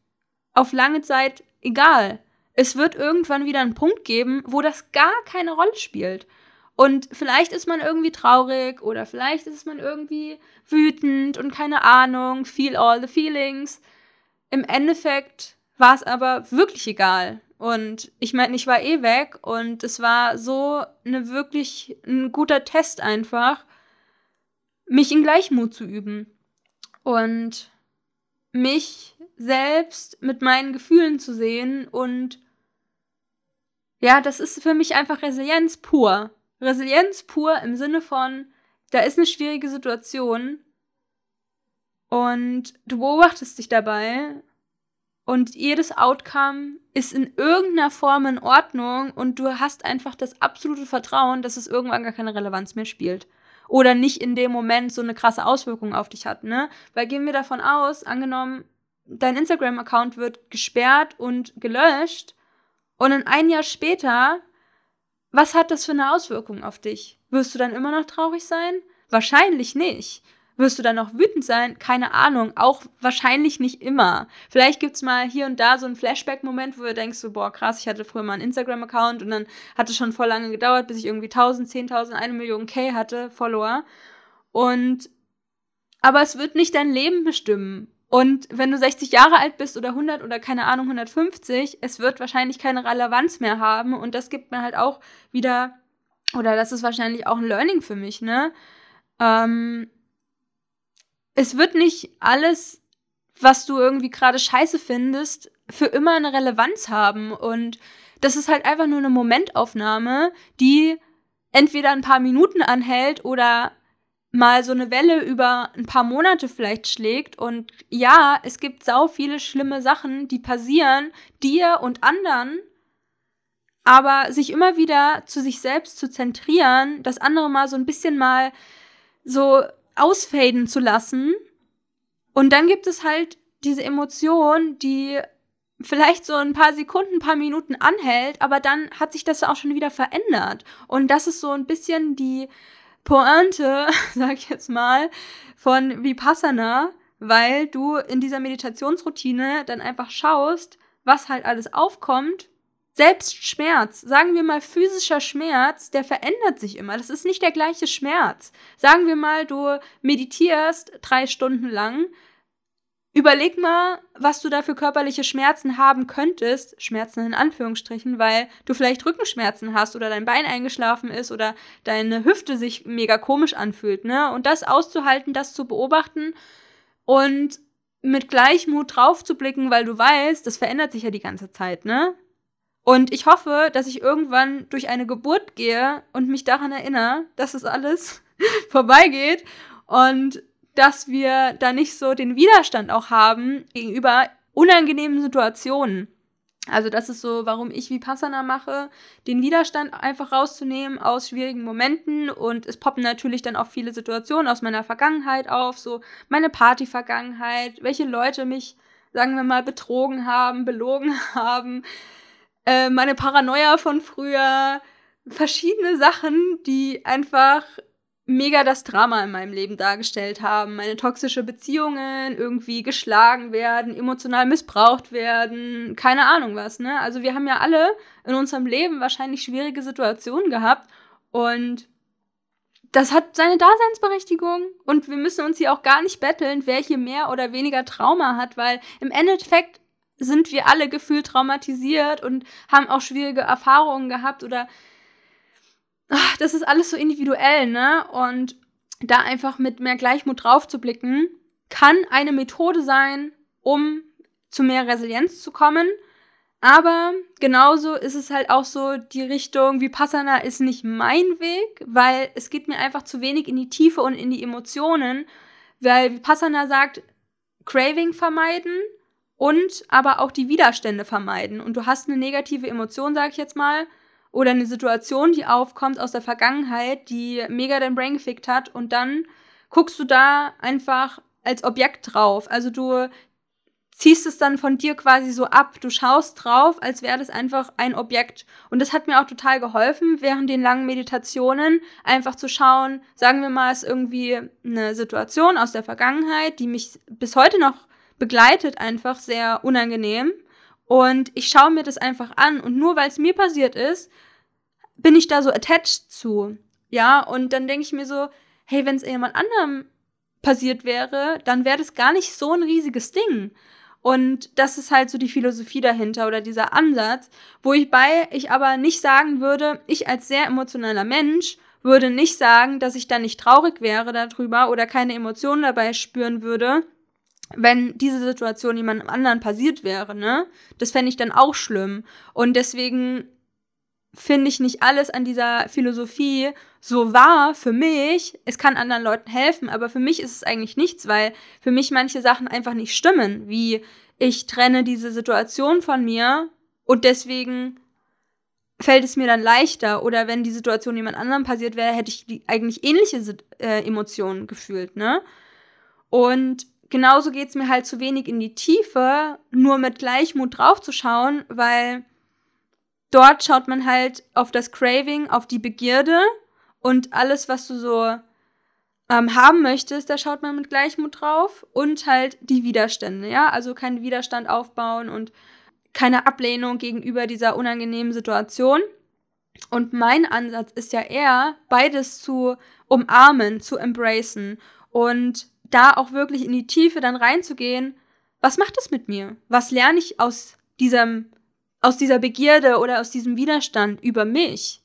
[SPEAKER 1] auf lange Zeit egal es wird irgendwann wieder einen Punkt geben, wo das gar keine Rolle spielt. Und vielleicht ist man irgendwie traurig oder vielleicht ist man irgendwie wütend und keine Ahnung, feel all the feelings. Im Endeffekt war es aber wirklich egal. Und ich meine, ich war eh weg und es war so eine wirklich ein guter Test einfach, mich in Gleichmut zu üben und mich selbst mit meinen Gefühlen zu sehen und ja, das ist für mich einfach Resilienz pur. Resilienz pur im Sinne von, da ist eine schwierige Situation und du beobachtest dich dabei und jedes Outcome ist in irgendeiner Form in Ordnung und du hast einfach das absolute Vertrauen, dass es irgendwann gar keine Relevanz mehr spielt. Oder nicht in dem Moment so eine krasse Auswirkung auf dich hat, ne? Weil gehen wir davon aus, angenommen, dein Instagram-Account wird gesperrt und gelöscht und dann ein Jahr später, was hat das für eine Auswirkung auf dich? Wirst du dann immer noch traurig sein? Wahrscheinlich nicht. Wirst du dann noch wütend sein? Keine Ahnung. Auch wahrscheinlich nicht immer. Vielleicht gibt's mal hier und da so einen Flashback-Moment, wo du denkst so, boah, krass, ich hatte früher mal einen Instagram-Account und dann hat es schon voll lange gedauert, bis ich irgendwie 1000, 10.000, eine Million K hatte, Follower. Und aber es wird nicht dein Leben bestimmen. Und wenn du 60 Jahre alt bist oder 100 oder keine Ahnung 150, es wird wahrscheinlich keine Relevanz mehr haben und das gibt mir halt auch wieder oder das ist wahrscheinlich auch ein Learning für mich, ne? Ähm, es wird nicht alles, was du irgendwie gerade scheiße findest, für immer eine Relevanz haben und das ist halt einfach nur eine Momentaufnahme, die entweder ein paar Minuten anhält oder mal so eine Welle über ein paar Monate vielleicht schlägt. Und ja, es gibt sau viele schlimme Sachen, die passieren, dir und anderen. Aber sich immer wieder zu sich selbst zu zentrieren, das andere mal so ein bisschen mal so ausfaden zu lassen. Und dann gibt es halt diese Emotion, die vielleicht so ein paar Sekunden, ein paar Minuten anhält, aber dann hat sich das auch schon wieder verändert. Und das ist so ein bisschen die Pointe, [LAUGHS] sag ich jetzt mal, von Vipassana, weil du in dieser Meditationsroutine dann einfach schaust, was halt alles aufkommt. Selbst Schmerz, sagen wir mal physischer Schmerz, der verändert sich immer. Das ist nicht der gleiche Schmerz. Sagen wir mal, du meditierst drei Stunden lang, Überleg mal, was du da für körperliche Schmerzen haben könntest, Schmerzen in Anführungsstrichen, weil du vielleicht Rückenschmerzen hast oder dein Bein eingeschlafen ist oder deine Hüfte sich mega komisch anfühlt, ne? Und das auszuhalten, das zu beobachten und mit Gleichmut drauf zu blicken, weil du weißt, das verändert sich ja die ganze Zeit, ne? Und ich hoffe, dass ich irgendwann durch eine Geburt gehe und mich daran erinnere, dass es alles [LAUGHS] vorbeigeht und dass wir da nicht so den Widerstand auch haben gegenüber unangenehmen Situationen. Also das ist so, warum ich Vipassana mache, den Widerstand einfach rauszunehmen aus schwierigen Momenten und es poppen natürlich dann auch viele Situationen aus meiner Vergangenheit auf, so meine Party-Vergangenheit, welche Leute mich, sagen wir mal, betrogen haben, belogen [LAUGHS] haben, äh, meine Paranoia von früher, verschiedene Sachen, die einfach mega das Drama in meinem Leben dargestellt haben. Meine toxische Beziehungen, irgendwie geschlagen werden, emotional missbraucht werden, keine Ahnung was, ne? Also wir haben ja alle in unserem Leben wahrscheinlich schwierige Situationen gehabt und das hat seine Daseinsberechtigung und wir müssen uns hier auch gar nicht betteln, wer hier mehr oder weniger Trauma hat, weil im Endeffekt sind wir alle gefühlt traumatisiert und haben auch schwierige Erfahrungen gehabt oder ach, das ist alles so individuell, ne? Und da einfach mit mehr Gleichmut drauf zu blicken, kann eine Methode sein, um zu mehr Resilienz zu kommen. Aber genauso ist es halt auch so, die Richtung Vipassana ist nicht mein Weg, weil es geht mir einfach zu wenig in die Tiefe und in die Emotionen, weil Vipassana sagt, Craving vermeiden und aber auch die Widerstände vermeiden. Und du hast eine negative Emotion, sag ich jetzt mal, oder eine Situation, die aufkommt aus der Vergangenheit, die mega dein Brain gefickt hat und dann guckst du da einfach als Objekt drauf. Also du ziehst es dann von dir quasi so ab. Du schaust drauf, als wäre das einfach ein Objekt. Und das hat mir auch total geholfen, während den langen Meditationen einfach zu schauen, sagen wir mal, es ist irgendwie eine Situation aus der Vergangenheit, die mich bis heute noch begleitet, einfach sehr unangenehm. Und ich schaue mir das einfach an und nur weil es mir passiert ist, bin ich da so attached zu. Ja, und dann denke ich mir so, hey, wenn es jemand anderem passiert wäre, dann wäre das gar nicht so ein riesiges Ding. Und das ist halt so die Philosophie dahinter oder dieser Ansatz, wo ich bei, ich aber nicht sagen würde, ich als sehr emotionaler Mensch würde nicht sagen, dass ich dann nicht traurig wäre darüber oder keine Emotionen dabei spüren würde, wenn diese Situation jemandem anderen passiert wäre, ne? Das fände ich dann auch schlimm. Und deswegen finde ich nicht alles an dieser Philosophie so wahr für mich. Es kann anderen Leuten helfen, aber für mich ist es eigentlich nichts, weil für mich manche Sachen einfach nicht stimmen, wie ich trenne diese Situation von mir und deswegen fällt es mir dann leichter oder wenn die Situation jemand anderem passiert wäre, hätte ich eigentlich ähnliche äh, Emotionen gefühlt, ne? Und genauso geht's mir halt zu wenig in die Tiefe, nur mit Gleichmut draufzuschauen, weil dort schaut man halt auf das Craving, auf die Begierde und alles, was du so ähm, haben möchtest, da schaut man mit Gleichmut drauf und halt die Widerstände, ja, also keinen Widerstand aufbauen und keine Ablehnung gegenüber dieser unangenehmen Situation. Und mein Ansatz ist ja eher, beides zu umarmen, zu embracen und da auch wirklich in die Tiefe dann reinzugehen, was macht das mit mir? Was lerne ich aus diesem, aus dieser Begierde oder aus diesem Widerstand über mich?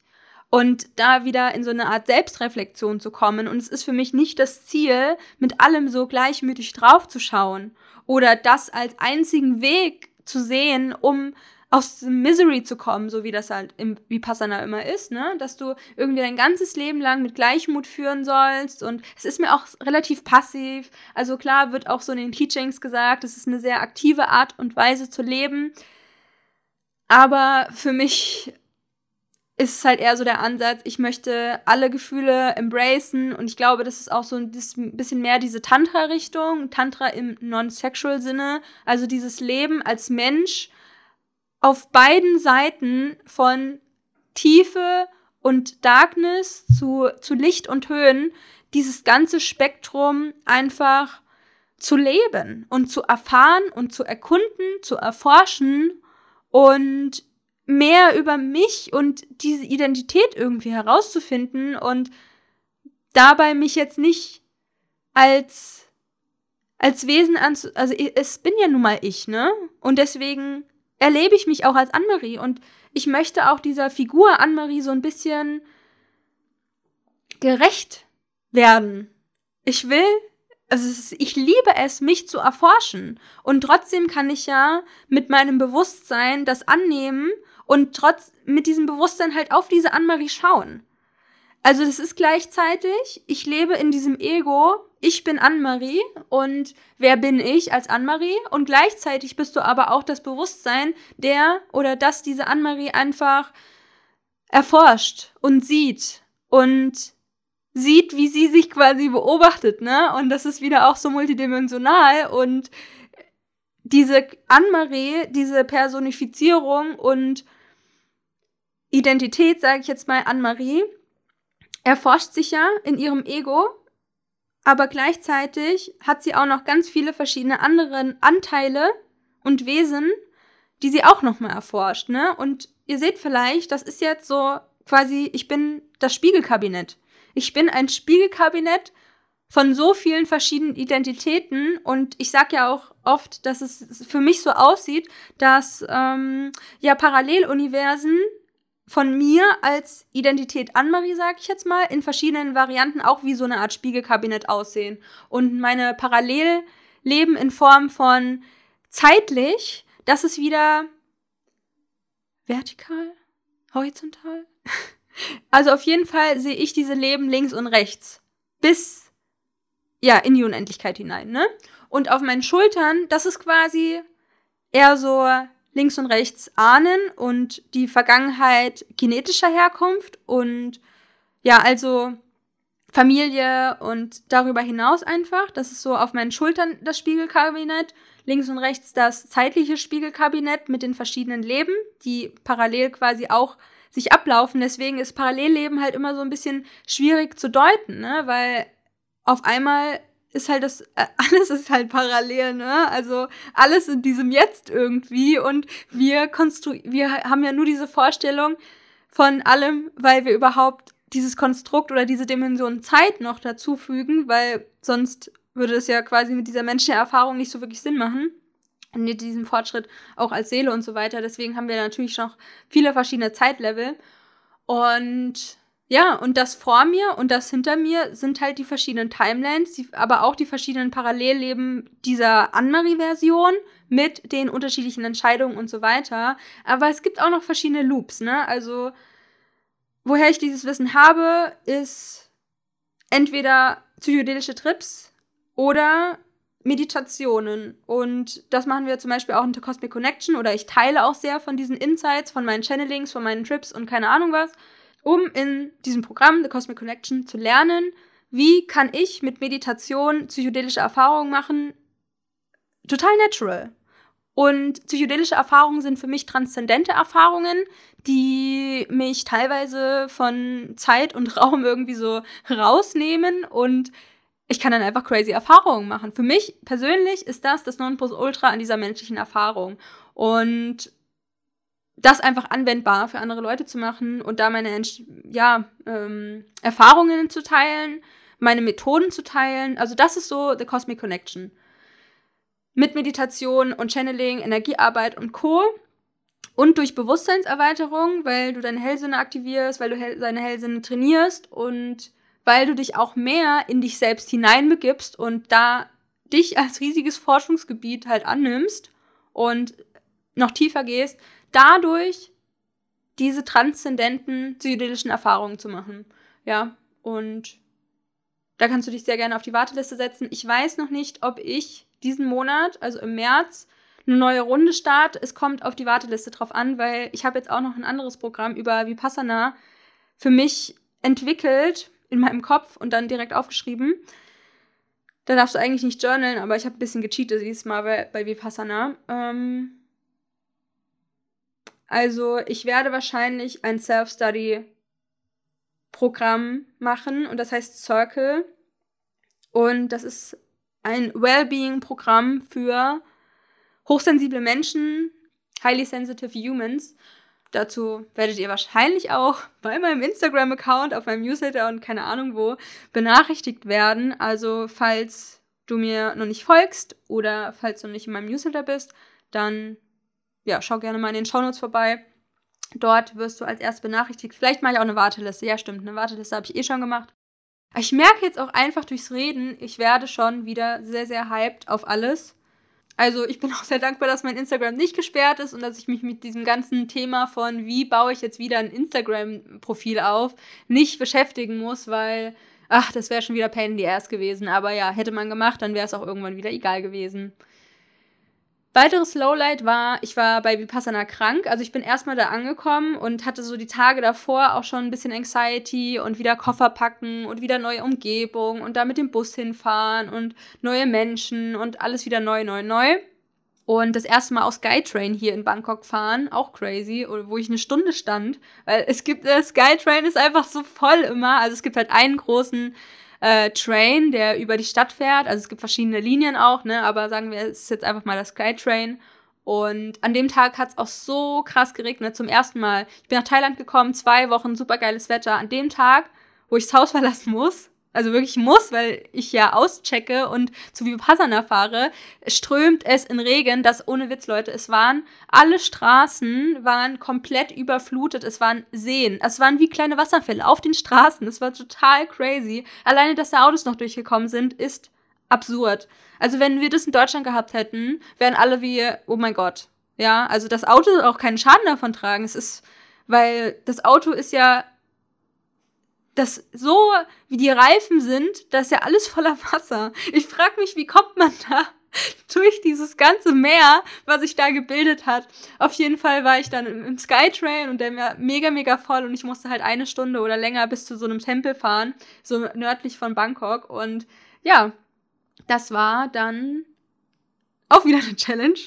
[SPEAKER 1] Und da wieder in so eine Art Selbstreflexion zu kommen. Und es ist für mich nicht das Ziel, mit allem so gleichmütig draufzuschauen oder das als einzigen Weg zu sehen, um aus Misery zu kommen, so wie das halt im Vipassana immer ist, ne? Dass du irgendwie dein ganzes Leben lang mit Gleichmut führen sollst und es ist mir auch relativ passiv. Also klar wird auch so in den Teachings gesagt, es ist eine sehr aktive Art und Weise zu leben. Aber für mich ist es halt eher so der Ansatz, ich möchte alle Gefühle embracen und ich glaube, das ist auch so ein bisschen mehr diese Tantra-Richtung, Tantra im non-sexual Sinne, also dieses Leben als Mensch auf beiden Seiten von Tiefe und Darkness zu, zu Licht und Höhen dieses ganze Spektrum einfach zu leben und zu erfahren und zu erkunden, zu erforschen und mehr über mich und diese Identität irgendwie herauszufinden und dabei mich jetzt nicht als als Wesen anzu also es bin ja nun mal ich, ne? Und deswegen erlebe ich mich auch als Annemarie und ich möchte auch dieser Figur Annemarie so ein bisschen gerecht werden. Ich will, also ist, ich liebe es, mich zu erforschen und trotzdem kann ich ja mit meinem Bewusstsein das annehmen und trotz mit diesem Bewusstsein halt auf diese Annemarie schauen. Also das ist gleichzeitig, ich lebe in diesem Ego, ich bin Annemarie und wer bin ich als Annemarie? Und gleichzeitig bist du aber auch das Bewusstsein, der oder das diese Annemarie einfach erforscht und sieht und sieht, wie sie sich quasi beobachtet, ne? Und das ist wieder auch so multidimensional und diese Annemarie, diese Personifizierung und Identität, sage ich jetzt mal, Annemarie, erforscht sich ja in ihrem Ego, aber gleichzeitig hat sie auch noch ganz viele verschiedene andere Anteile und Wesen, die sie auch nochmal erforscht, ne? Und ihr seht vielleicht, das ist jetzt so quasi, ich bin das Spiegelkabinett. Ich bin ein Spiegelkabinett von so vielen verschiedenen Identitäten und ich sag ja auch oft, dass es für mich so aussieht, dass ähm, ja Paralleluniversen von mir als Identität Anne-Marie, sag ich jetzt mal, in verschiedenen Varianten auch wie so eine Art Spiegelkabinett aussehen. Und meine Parallelleben in Form von zeitlich, das ist wieder vertikal, horizontal. [LAUGHS] Also auf jeden Fall sehe ich diese Leben links und rechts. Bis, ja, in die Unendlichkeit hinein, ne? Und auf meinen Schultern, das ist quasi eher so links und rechts ahnen und die Vergangenheit kinetischer Herkunft und ja, also Familie und darüber hinaus einfach. Das ist so auf meinen Schultern das Spiegelkabinett. Links und rechts das zeitliche Spiegelkabinett mit den verschiedenen Leben, die parallel quasi auch sich ablaufen. Deswegen ist Parallelleben halt immer so ein bisschen schwierig zu deuten, ne? Weil auf einmal ist halt das, äh, [LAUGHS] alles ist halt parallel, ne? Also alles in diesem Jetzt irgendwie und wir konstruieren, wir haben ja nur diese Vorstellung von allem, weil wir überhaupt dieses Konstrukt oder diese Dimension Zeit noch dazufügen, weil sonst würde es ja quasi mit dieser menschlichen Erfahrung nicht so wirklich Sinn machen. Und mit diesem Fortschritt auch als Seele und so weiter. Deswegen haben wir natürlich noch viele verschiedene Zeitlevel. Und ja, und das vor mir und das hinter mir sind halt die verschiedenen Timelines, die, aber auch die verschiedenen Parallelleben dieser Anne-Marie-Version mit den unterschiedlichen Entscheidungen und so weiter. Aber es gibt auch noch verschiedene Loops, ne? Also, woher ich dieses Wissen habe, ist entweder psychedelische Trips oder Meditationen. Und das machen wir zum Beispiel auch in der Cosmic Connection oder ich teile auch sehr von diesen Insights, von meinen Channelings, von meinen Trips und keine Ahnung was um in diesem Programm The Cosmic Connection zu lernen, wie kann ich mit Meditation psychedelische Erfahrungen machen, total natural. Und psychedelische Erfahrungen sind für mich transzendente Erfahrungen, die mich teilweise von Zeit und [LAUGHS] Raum irgendwie so rausnehmen und ich kann dann einfach crazy Erfahrungen machen. Für mich persönlich ist das das Nonplusultra an dieser menschlichen Erfahrung. Und das einfach anwendbar für andere Leute zu machen und da meine ja, ähm, Erfahrungen zu teilen, meine Methoden zu teilen. Also das ist so The Cosmic Connection. Mit Meditation und Channeling, Energiearbeit und Co. Und durch Bewusstseinserweiterung, weil du deine Hellsinne aktivierst, weil du hell deine Hellsinne trainierst und weil du dich auch mehr in dich selbst hineinbegibst und da dich als riesiges Forschungsgebiet halt annimmst und noch tiefer gehst, dadurch diese transzendenten psychedelischen Erfahrungen zu machen. Ja, und da kannst du dich sehr gerne auf die Warteliste setzen. Ich weiß noch nicht, ob ich diesen Monat, also im März, eine neue Runde starte. Es kommt auf die Warteliste drauf an, weil ich habe jetzt auch noch ein anderes Programm über Vipassana für mich entwickelt in meinem Kopf und dann direkt aufgeschrieben. Da darfst du eigentlich nicht journalen, aber ich habe ein bisschen gecheatet dieses Mal bei, bei Vipassana. Ähm also ich werde wahrscheinlich ein Self-Study-Programm machen und das heißt Circle. Und das ist ein Wellbeing-Programm für hochsensible Menschen, highly sensitive humans. Dazu werdet ihr wahrscheinlich auch [LAUGHS] bei meinem Instagram-Account, auf meinem Newsletter und keine Ahnung wo benachrichtigt werden. Also falls du mir noch nicht folgst oder falls du noch nicht in meinem Newsletter bist, dann ja, schau gerne mal in den Shownotes vorbei. Dort wirst du als erstes benachrichtigt. Vielleicht mache ich auch eine Warteliste. Ja, stimmt, eine Warteliste habe ich eh schon gemacht. Ich merke jetzt auch einfach durchs Reden, ich werde schon wieder sehr, sehr hyped auf alles. Also ich bin [LAUGHS] auch sehr dankbar, dass mein Instagram nicht gesperrt ist und dass ich mich mit diesem ganzen Thema von, wie baue ich jetzt wieder ein Instagram-Profil auf, nicht beschäftigen muss, weil, ach, das wäre schon wieder Pain in the Ass gewesen. Aber ja, hätte man gemacht, dann wäre es auch irgendwann wieder egal gewesen. Weiteres Lowlight war, ich war bei Vipassana krank. Also ich bin erstmal da angekommen und hatte so die Tage davor auch schon ein bisschen Anxiety und wieder Koffer packen und wieder neue Umgebung und da mit dem Bus hinfahren und neue Menschen und alles wieder neu, neu, neu. Und das erste Mal aus Skytrain hier in Bangkok fahren, auch crazy, wo ich eine Stunde stand, weil es gibt, der Skytrain ist einfach so voll immer. Also es gibt halt einen großen äh, Train, der über die Stadt fährt. Also es gibt verschiedene Linien auch, ne? Aber sagen wir, es ist jetzt einfach mal das Skytrain. Und an dem Tag hat es auch so krass geregnet zum ersten Mal. Ich bin nach Thailand gekommen, zwei Wochen, super geiles Wetter. An dem Tag, wo ich das Haus [LAUGHS] verlassen muss, also wirklich muss, weil ich ja auschecke und zu Vipassana fahre, strömt es in Regen, das ohne Witz, Leute, es waren, alle Straßen waren komplett überflutet, es waren Seen, es waren wie kleine Wasserfälle auf den Straßen, es war total crazy. Alleine, dass da Autos noch durchgekommen sind, ist absurd. Also wenn wir das in Deutschland gehabt hätten, wären alle wie, oh mein Gott. Ja, also das Auto auch keinen Schaden davon tragen. Es ist, weil das Auto ist ja das so wie die Reifen sind, das ist ja alles voller Wasser. Ich frage mich, wie kommt man da [LAUGHS] durch dieses ganze Meer, was sich da gebildet hat. Auf jeden Fall war ich dann im Skytrain und der war mega, mega voll und ich musste halt eine Stunde oder länger bis zu so einem Tempel fahren, so nördlich von Bangkok. Und ja, das war dann auch wieder eine Challenge.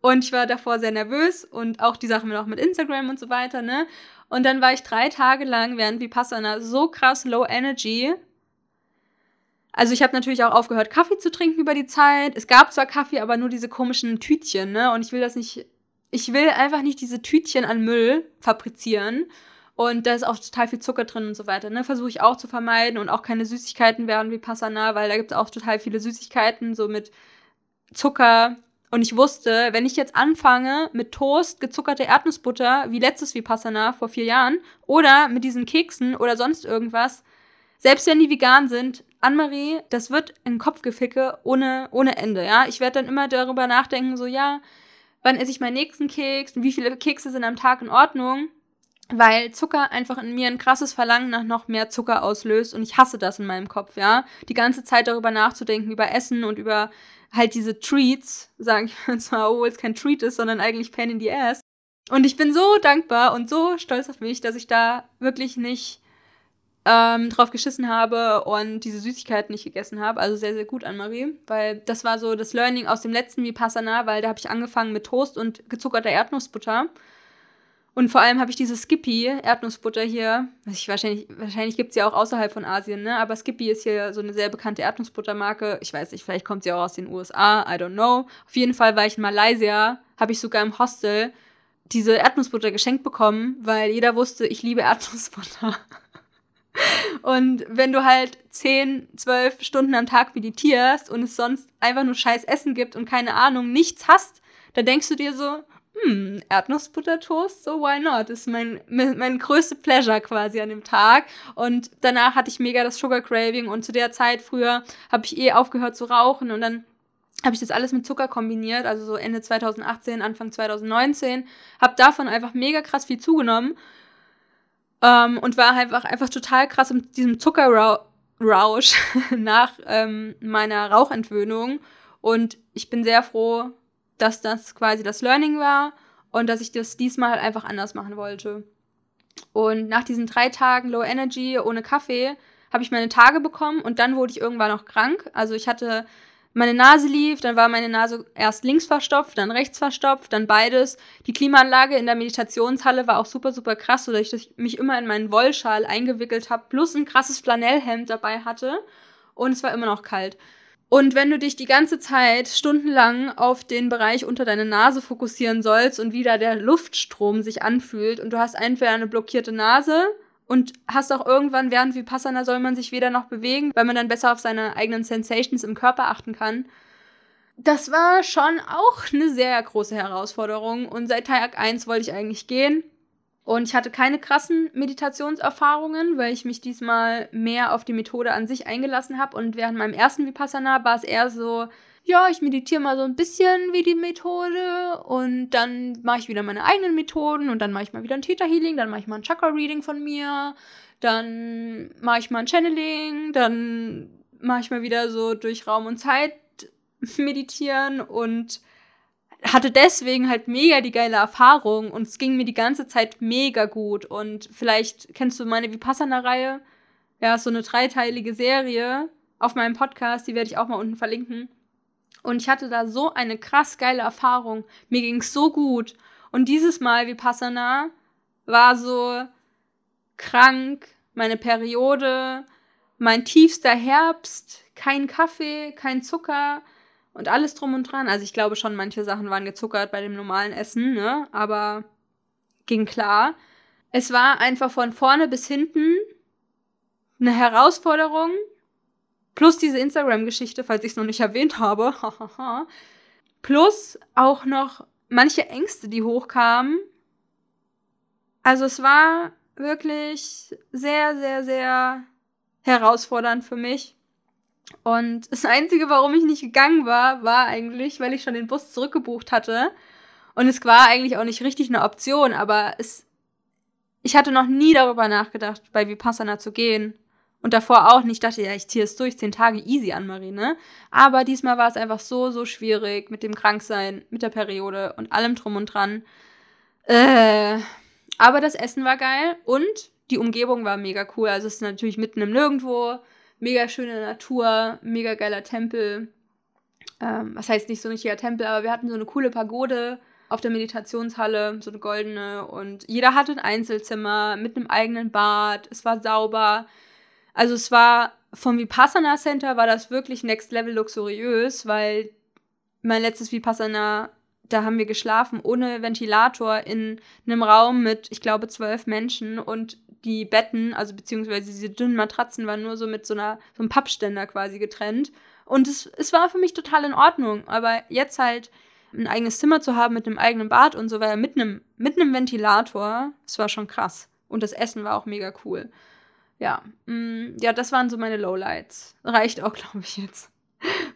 [SPEAKER 1] Und ich war davor sehr nervös und auch die Sache mit auch mit Instagram und so weiter, ne? Und dann war ich drei Tage lang während Vipassana so krass low energy. Also ich habe natürlich auch aufgehört, Kaffee zu trinken über die Zeit. Es gab zwar Kaffee, aber nur diese komischen Tütchen, ne? Und ich will das nicht, ich will einfach nicht diese Tütchen an Müll fabrizieren. Und da ist auch total viel Zucker drin und so weiter. Ne? Versuche ich auch zu vermeiden und auch keine Süßigkeiten während Vipassana, weil da gibt es auch total viele Süßigkeiten, so mit Zucker, und ich wusste, wenn ich jetzt anfange mit Toast, gezuckerte Erdnussbutter, wie letztes Vipassana vor vier Jahren, oder mit diesen Keksen oder sonst irgendwas, selbst wenn die vegan sind, Anne-Marie, das wird ein Kopfgeficke ohne, ohne Ende, ja. Ich werde dann immer darüber nachdenken, so, ja, wann esse ich meinen nächsten Keks und wie viele Kekse sind am Tag in Ordnung, weil Zucker einfach in mir ein krasses Verlangen nach noch mehr Zucker auslöst und ich hasse das in meinem Kopf, ja. Die ganze Zeit darüber nachzudenken, über Essen und über halt diese Treats, sage ich zwar, obwohl es kein Treat ist, sondern eigentlich Pain in the Ass. Und ich bin so dankbar und so stolz auf mich, dass ich da wirklich nicht ähm, drauf geschissen habe und diese Süßigkeiten nicht gegessen habe. Also sehr, sehr gut an Marie, weil das war so das Learning aus dem letzten Vipassana, weil da habe ich angefangen mit Toast und gezuckerter Erdnussbutter. Und vor allem habe ich diese Skippy Erdnussbutter hier. Ich, wahrscheinlich wahrscheinlich gibt es ja auch außerhalb von Asien, ne? Aber Skippy ist hier so eine sehr bekannte Erdnussbuttermarke. Ich weiß nicht, vielleicht kommt sie auch aus den USA. I don't know. Auf jeden Fall war ich in Malaysia, habe ich sogar im Hostel diese Erdnussbutter geschenkt bekommen, weil jeder wusste, ich liebe Erdnussbutter. [LAUGHS] Und wenn du halt 10, 12 Stunden am Tag meditierst und es sonst einfach nur scheiß Essen gibt und keine Ahnung, nichts hast, dann denkst du dir so, hm, Erdnussbuttertoast, so why not? Ist mein, mein größte Pleasure quasi an dem Tag. Und danach hatte ich mega das Sugar Craving und zu der Zeit früher habe ich eh aufgehört zu rauchen und dann habe ich das alles mit Zucker kombiniert, also so Ende 2018, Anfang 2019, habe davon einfach mega krass viel zugenommen ähm, und war einfach, einfach total krass in diesem Zuckerrausch [LAUGHS] nach ähm, meiner Rauchentwöhnung und ich bin sehr froh, dass das quasi das Learning war und dass ich das diesmal halt einfach anders machen wollte. Und nach diesen drei Tagen Low Energy ohne Kaffee habe ich meine Tage bekommen und dann wurde ich irgendwann noch krank. Also ich hatte meine Nase lief, dann war meine Nase erst links verstopft, dann rechts verstopft, dann beides. Die Klimaanlage in der Meditationshalle war auch super, super krass, sodass ich mich immer in meinen Wollschal eingewickelt habe, plus ein krasses Flanellhemd dabei hatte. Und es war immer noch kalt. Und wenn du dich die ganze Zeit stundenlang auf den Bereich unter deine Nase fokussieren sollst und wieder der Luftstrom sich anfühlt und du hast entweder eine blockierte Nase und hast auch irgendwann während Vipassana soll man sich weder noch bewegen, weil man dann besser auf seine eigenen Sensations im Körper achten kann. Das war schon auch eine sehr große Herausforderung und seit Tag 1 wollte ich eigentlich gehen. Und ich hatte keine krassen Meditationserfahrungen, weil ich mich diesmal mehr auf die Methode an sich eingelassen habe. Und während meinem ersten Vipassana war es eher so, ja, ich meditiere mal so ein bisschen wie die Methode. Und dann mache ich wieder meine eigenen Methoden. Und dann mache ich mal wieder ein Theta Healing, dann mache ich mal ein Chakra Reading von mir, dann mache ich mal ein Channeling, dann mache ich mal wieder so durch Raum und Zeit meditieren. Und hatte deswegen halt mega die geile Erfahrung und es ging mir die ganze Zeit mega gut. Und vielleicht kennst du meine Vipassana-Reihe. Ja, so eine dreiteilige Serie auf meinem Podcast, die werde ich auch mal unten verlinken. Und ich hatte da so eine krass geile Erfahrung. Mir ging's so gut. Und dieses Mal Vipassana war so krank, meine Periode, mein tiefster Herbst, kein Kaffee, kein Zucker, und alles drum und dran. Also ich glaube schon, manche Sachen waren gezuckert bei dem normalen Essen, ne? Aber ging klar. Es war einfach von vorne bis hinten eine Herausforderung. Plus diese Instagram-Geschichte, falls ich es noch nicht erwähnt habe. [LAUGHS] Plus auch noch manche Ängste, die hochkamen. Also es war wirklich sehr, sehr, sehr herausfordernd für mich. Und das Einzige, warum ich nicht gegangen war, war eigentlich, weil ich schon den Bus zurückgebucht hatte. Und es war eigentlich auch nicht richtig eine Option, aber es, ich hatte noch nie darüber nachgedacht, bei Vipassana zu gehen. Und davor auch nicht. Ich dachte, ja, ich ziehe es durch, zehn Tage easy an, Marine. Aber diesmal war es einfach so, so schwierig mit dem Kranksein, mit der Periode und allem drum und dran. Äh, aber das Essen war geil und die Umgebung war mega cool. Also es ist natürlich mitten im Nirgendwo mega schöne Natur, mega geiler Tempel. Ähm, was heißt nicht so ein richtiger Tempel, aber wir hatten so eine coole Pagode auf der Meditationshalle, so eine goldene. Und jeder hatte ein Einzelzimmer mit einem eigenen Bad. Es war sauber. Also es war vom Vipassana Center war das wirklich next level luxuriös, weil mein letztes Vipassana, da haben wir geschlafen ohne Ventilator in einem Raum mit, ich glaube, zwölf Menschen und die Betten, also beziehungsweise diese dünnen Matratzen waren nur so mit so einer, so einem Pappständer quasi getrennt. Und es, es war für mich total in Ordnung. Aber jetzt halt ein eigenes Zimmer zu haben mit einem eigenen Bad und so weiter, mit einem, mit einem Ventilator, das war schon krass. Und das Essen war auch mega cool. Ja, mh, mm, ja, das waren so meine Lowlights. Reicht auch, [LAUGHS] glaube ich, jetzt.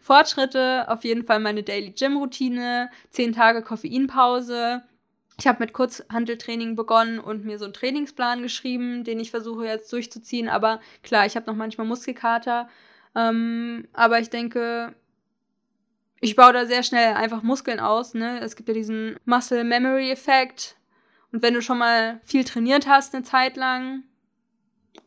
[SPEAKER 1] Fortschritte, auf jeden Fall meine Daily Gym Routine, 10 Tage Koffeinpause, ich habe mit Kurzhandeltraining begonnen und mir so einen Trainingsplan geschrieben, den ich versuche jetzt durchzuziehen. Aber klar, ich habe noch manchmal Muskelkater. Ähm, aber ich denke, ich baue da sehr schnell einfach Muskeln aus. Ne? Es gibt ja diesen Muscle Memory Effekt. Und wenn du schon mal viel trainiert hast eine Zeit lang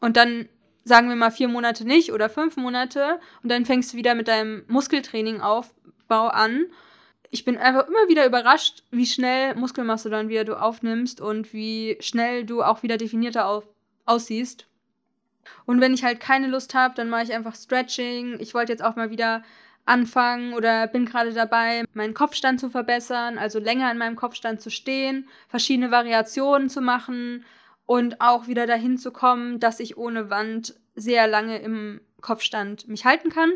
[SPEAKER 1] und dann sagen wir mal vier Monate nicht oder fünf Monate und dann fängst du wieder mit deinem Muskeltraining Aufbau an ich bin einfach immer wieder überrascht, wie schnell Muskelmasse dann wieder du aufnimmst und wie schnell du auch wieder definierter auf, aussiehst. Und wenn ich halt keine Lust habe, dann mache ich einfach Stretching. Ich wollte jetzt auch mal wieder anfangen oder bin gerade dabei, meinen Kopfstand zu verbessern, also länger in meinem Kopfstand zu stehen, verschiedene Variationen zu machen und auch wieder dahin zu kommen, dass ich ohne Wand sehr lange im Kopfstand mich halten kann.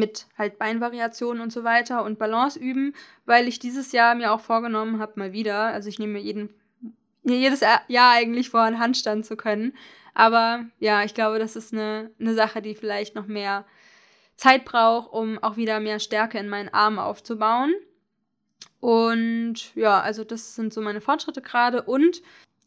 [SPEAKER 1] Mit halt Beinvariationen und so weiter und Balance üben, weil ich dieses Jahr mir auch vorgenommen habe, mal wieder, also ich nehme mir jeden, jedes Jahr eigentlich vor, einen Handstand zu können. Aber ja, ich glaube, das ist eine, eine Sache, die vielleicht noch mehr Zeit braucht, um auch wieder mehr Stärke in meinen Armen aufzubauen. Und ja, also das sind so meine Fortschritte gerade. Und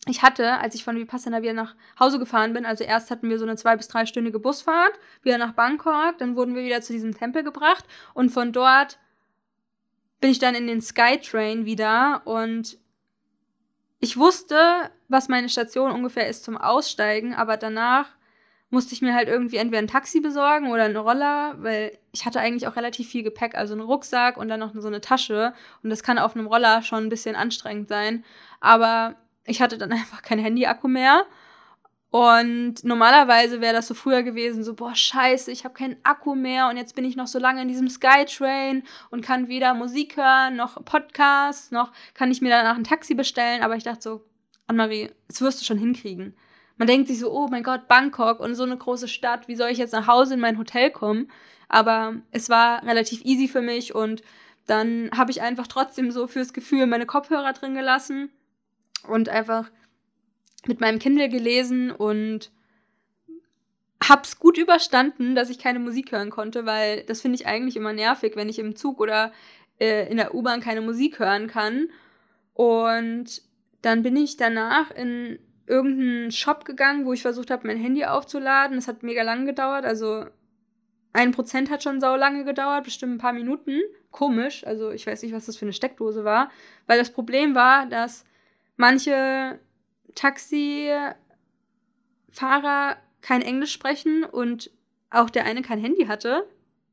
[SPEAKER 1] ich hatte, als ich von Vipassana wieder nach Hause gefahren bin, also erst hatten wir so eine zwei- bis dreistündige Busfahrt, wieder nach Bangkok, dann wurden wir wieder zu diesem Tempel gebracht und von dort bin ich dann in den Skytrain wieder und ich wusste, was meine Station ungefähr ist zum Aussteigen, aber danach musste ich mir halt irgendwie entweder ein Taxi besorgen oder einen Roller, weil ich hatte eigentlich auch relativ viel Gepäck, also einen Rucksack und dann noch so eine Tasche. Und das kann auf einem Roller schon ein bisschen anstrengend sein. Aber ich hatte dann [LAUGHS] einfach kein Handy-Akku mehr. Und normalerweise wäre das so früher gewesen, so, boah, scheiße, ich habe keinen Akku mehr und jetzt bin ich noch so lange in diesem Skytrain und kann weder Musik hören, noch Podcasts, noch kann ich mir danach ein Taxi bestellen. Aber ich dachte so, Anne-Marie, das wirst du schon hinkriegen. Man denkt sich so, oh mein Gott, Bangkok und so eine große Stadt, wie soll ich jetzt nach Hause in mein Hotel kommen? Aber es war relativ easy für mich und dann habe ich einfach trotzdem so fürs Gefühl meine Kopfhörer drin gelassen und einfach mit meinem Kindle gelesen und hab's gut überstanden, dass ich keine Musik hören konnte, weil das finde ich eigentlich immer nervig, wenn ich im Zug oder äh, in der U-Bahn keine Musik hören kann. Und dann bin ich danach in irgendeinen Shop gegangen, wo ich versucht habe, mein Handy aufzuladen. Das hat mega lang gedauert, also ein Prozent hat schon sau lange gedauert, bestimmt ein paar Minuten. Komisch, also ich weiß nicht, was das für eine Steckdose war, weil das Problem war, dass manche Taxifahrer kein Englisch sprechen und auch der eine kein Handy hatte.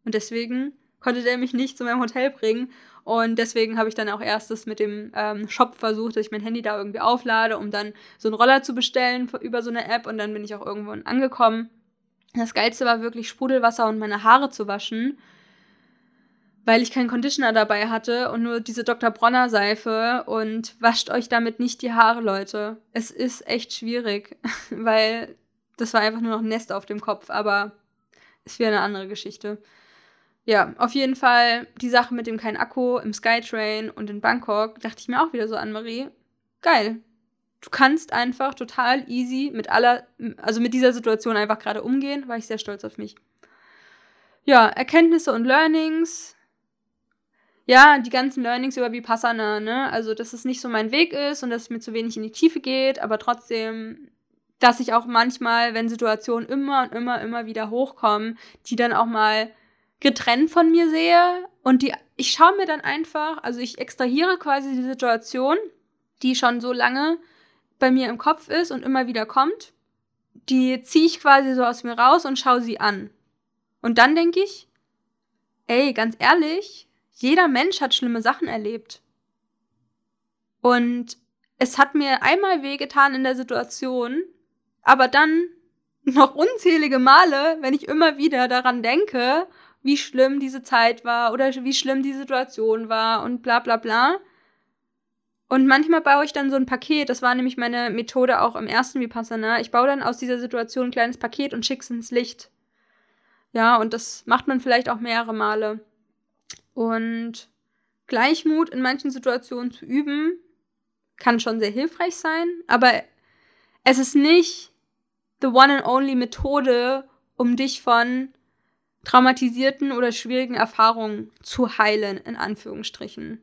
[SPEAKER 1] Und deswegen konnte der mich nicht zu meinem Hotel bringen. Und deswegen habe ich dann auch erstes mit dem ähm, Shop versucht, dass ich mein Handy da irgendwie auflade, um dann so einen Roller zu bestellen über so eine App. Und dann bin ich auch irgendwo angekommen. Das Geilste war wirklich Sprudelwasser und meine Haare zu waschen weil ich keinen Conditioner dabei hatte und nur diese Dr. Bronner Seife und wascht euch damit nicht die Haare, Leute. Es ist echt schwierig, [LAUGHS] weil das war einfach nur noch ein Nest auf dem Kopf, aber ist wieder eine andere Geschichte. Ja, auf jeden Fall die Sache mit dem kein Akku im Skytrain und in Bangkok, dachte ich mir auch wieder so an, Marie. Geil. Du kannst einfach total easy mit aller, also mit dieser Situation einfach gerade umgehen, war ich sehr stolz auf mich. Ja, Erkenntnisse und Learnings ja, die ganzen Learnings über Vipassana, ne? Also, dass es nicht so mein Weg ist und dass es mir zu wenig in die Tiefe geht, aber trotzdem, dass ich auch manchmal, wenn Situationen immer und immer, immer wieder hochkommen, die dann auch mal getrennt von mir sehe und die, ich schaue mir dann einfach, also ich extrahiere quasi die Situation, die schon so lange bei mir im Kopf ist und immer wieder kommt, die ziehe ich quasi so aus mir raus und schaue sie an. Und dann denke ich, ey, ganz ehrlich, jeder Mensch hat schlimme Sachen erlebt. Und es hat mir einmal wehgetan in der Situation, aber dann [LAUGHS] noch unzählige Male, wenn ich immer wieder daran denke, wie schlimm diese Zeit war oder wie schlimm die Situation war und bla bla bla. Und manchmal baue ich dann so ein Paket, das war nämlich meine Methode auch im ersten Vipassana. Ich baue dann aus dieser Situation ein kleines Paket und schick's ins Licht. Ja, und das macht man vielleicht auch mehrere Male. Und Gleichmut in manchen Situationen zu üben, kann schon sehr hilfreich sein, aber es ist nicht the one and only Methode, um dich von traumatisierten oder schwierigen Erfahrungen zu heilen, in Anführungsstrichen.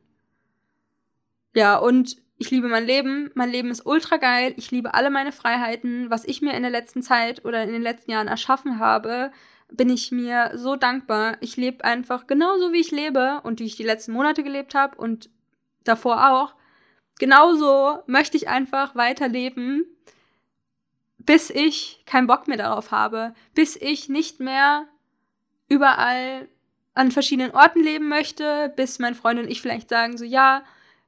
[SPEAKER 1] Ja, und ich liebe mein Leben. Mein Leben ist ultra geil. Ich liebe alle meine Freiheiten, was ich mir in der letzten Zeit oder in den letzten Jahren erschaffen habe bin ich mir so dankbar. Ich lebe einfach genauso, wie ich lebe und wie ich die letzten Monate gelebt habe und davor auch. Genauso möchte ich einfach weiterleben, bis ich keinen Bock mehr darauf habe, bis ich nicht mehr überall an verschiedenen Orten leben möchte, bis mein Freund und ich vielleicht sagen so, ja,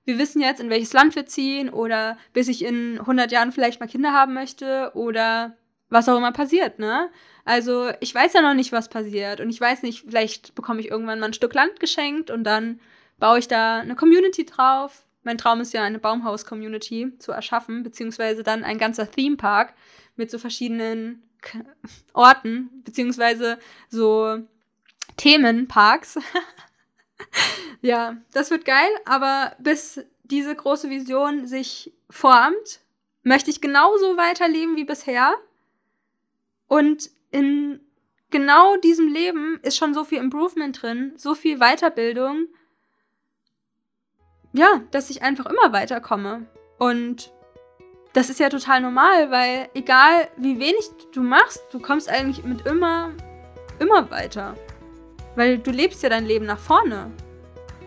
[SPEAKER 1] wir wissen jetzt, in welches Land wir ziehen oder bis ich in 100 Jahren vielleicht mal Kinder haben möchte oder was auch immer passiert, ne? Also ich weiß ja noch nicht, was passiert und ich weiß nicht, vielleicht bekomme ich irgendwann mal ein Stück Land geschenkt und dann baue ich da eine Community drauf. Mein Traum ist ja, eine Baumhaus-Community zu erschaffen, beziehungsweise dann ein ganzer Theme-Park mit so verschiedenen [LAUGHS] Orten, beziehungsweise so Themenparks. [LAUGHS] ja, das wird geil, aber bis diese große Vision sich formt, möchte ich genauso weiterleben wie bisher. Und in genau diesem Leben ist schon so viel Improvement drin, so viel Weiterbildung. Ja, dass ich einfach immer weiterkomme. Und das ist ja total normal, weil egal wie wenig du machst, du kommst eigentlich mit immer, immer weiter. Weil du lebst ja dein Leben nach vorne.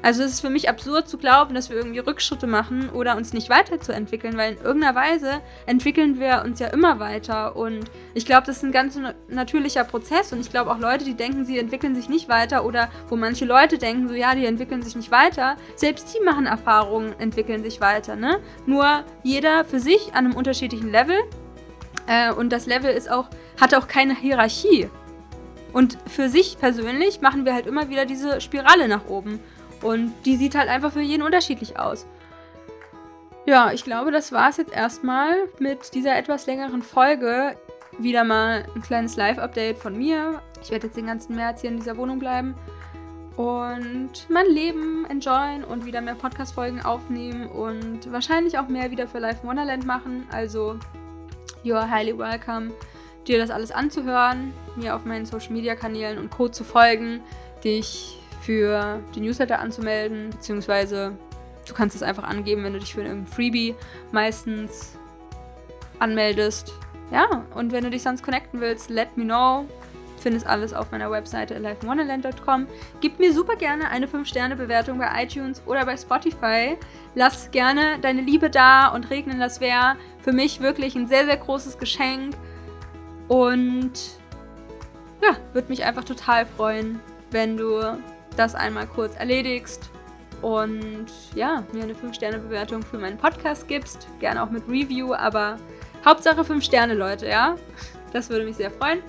[SPEAKER 1] Also es ist für mich absurd zu glauben, dass wir irgendwie Rückschritte machen oder uns nicht weiterzuentwickeln, weil in irgendeiner Weise entwickeln wir uns ja immer weiter. Und ich glaube, das ist ein ganz natürlicher Prozess. Und ich glaube auch Leute, die denken, sie entwickeln sich nicht weiter oder wo manche Leute denken, so ja, die entwickeln sich nicht weiter, selbst die machen Erfahrungen, entwickeln sich weiter. Ne? Nur jeder für sich an einem unterschiedlichen Level. Äh, und das Level ist auch, hat auch keine Hierarchie. Und für sich persönlich machen wir halt immer wieder diese Spirale nach oben. Und die sieht halt einfach für jeden unterschiedlich aus. Ja, ich glaube, das war es jetzt erstmal mit dieser etwas längeren Folge. Wieder mal ein kleines Live-Update von mir. Ich werde jetzt den ganzen März hier in dieser Wohnung bleiben und mein Leben enjoyen und wieder mehr Podcast-Folgen aufnehmen und wahrscheinlich auch mehr wieder für Live Wonderland machen. Also, you're highly welcome, dir das alles anzuhören, mir auf meinen Social-Media-Kanälen und Co. zu folgen, dich für die Newsletter anzumelden, beziehungsweise du kannst es einfach angeben, wenn du dich für ein Freebie meistens anmeldest. Ja, und wenn du dich sonst connecten willst, let me know. Findest alles auf meiner Webseite alivewonderland.com. Gib mir super gerne eine 5-Sterne-Bewertung bei iTunes oder bei Spotify. Lass gerne deine Liebe da und regnen. Das wäre für mich wirklich ein sehr, sehr großes Geschenk. Und ja, würde mich einfach total freuen, wenn du das einmal kurz erledigst und ja, mir eine 5-Sterne-Bewertung für meinen Podcast gibst. Gerne auch mit Review, aber Hauptsache 5 Sterne, Leute, ja? Das würde mich sehr freuen.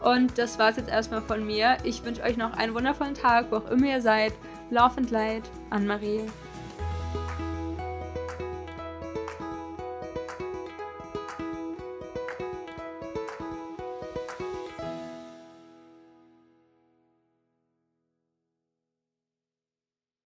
[SPEAKER 1] Und das war es jetzt erstmal von mir. Ich wünsche euch noch einen wundervollen Tag, wo auch immer ihr seid. Love and Light, Anne-Marie.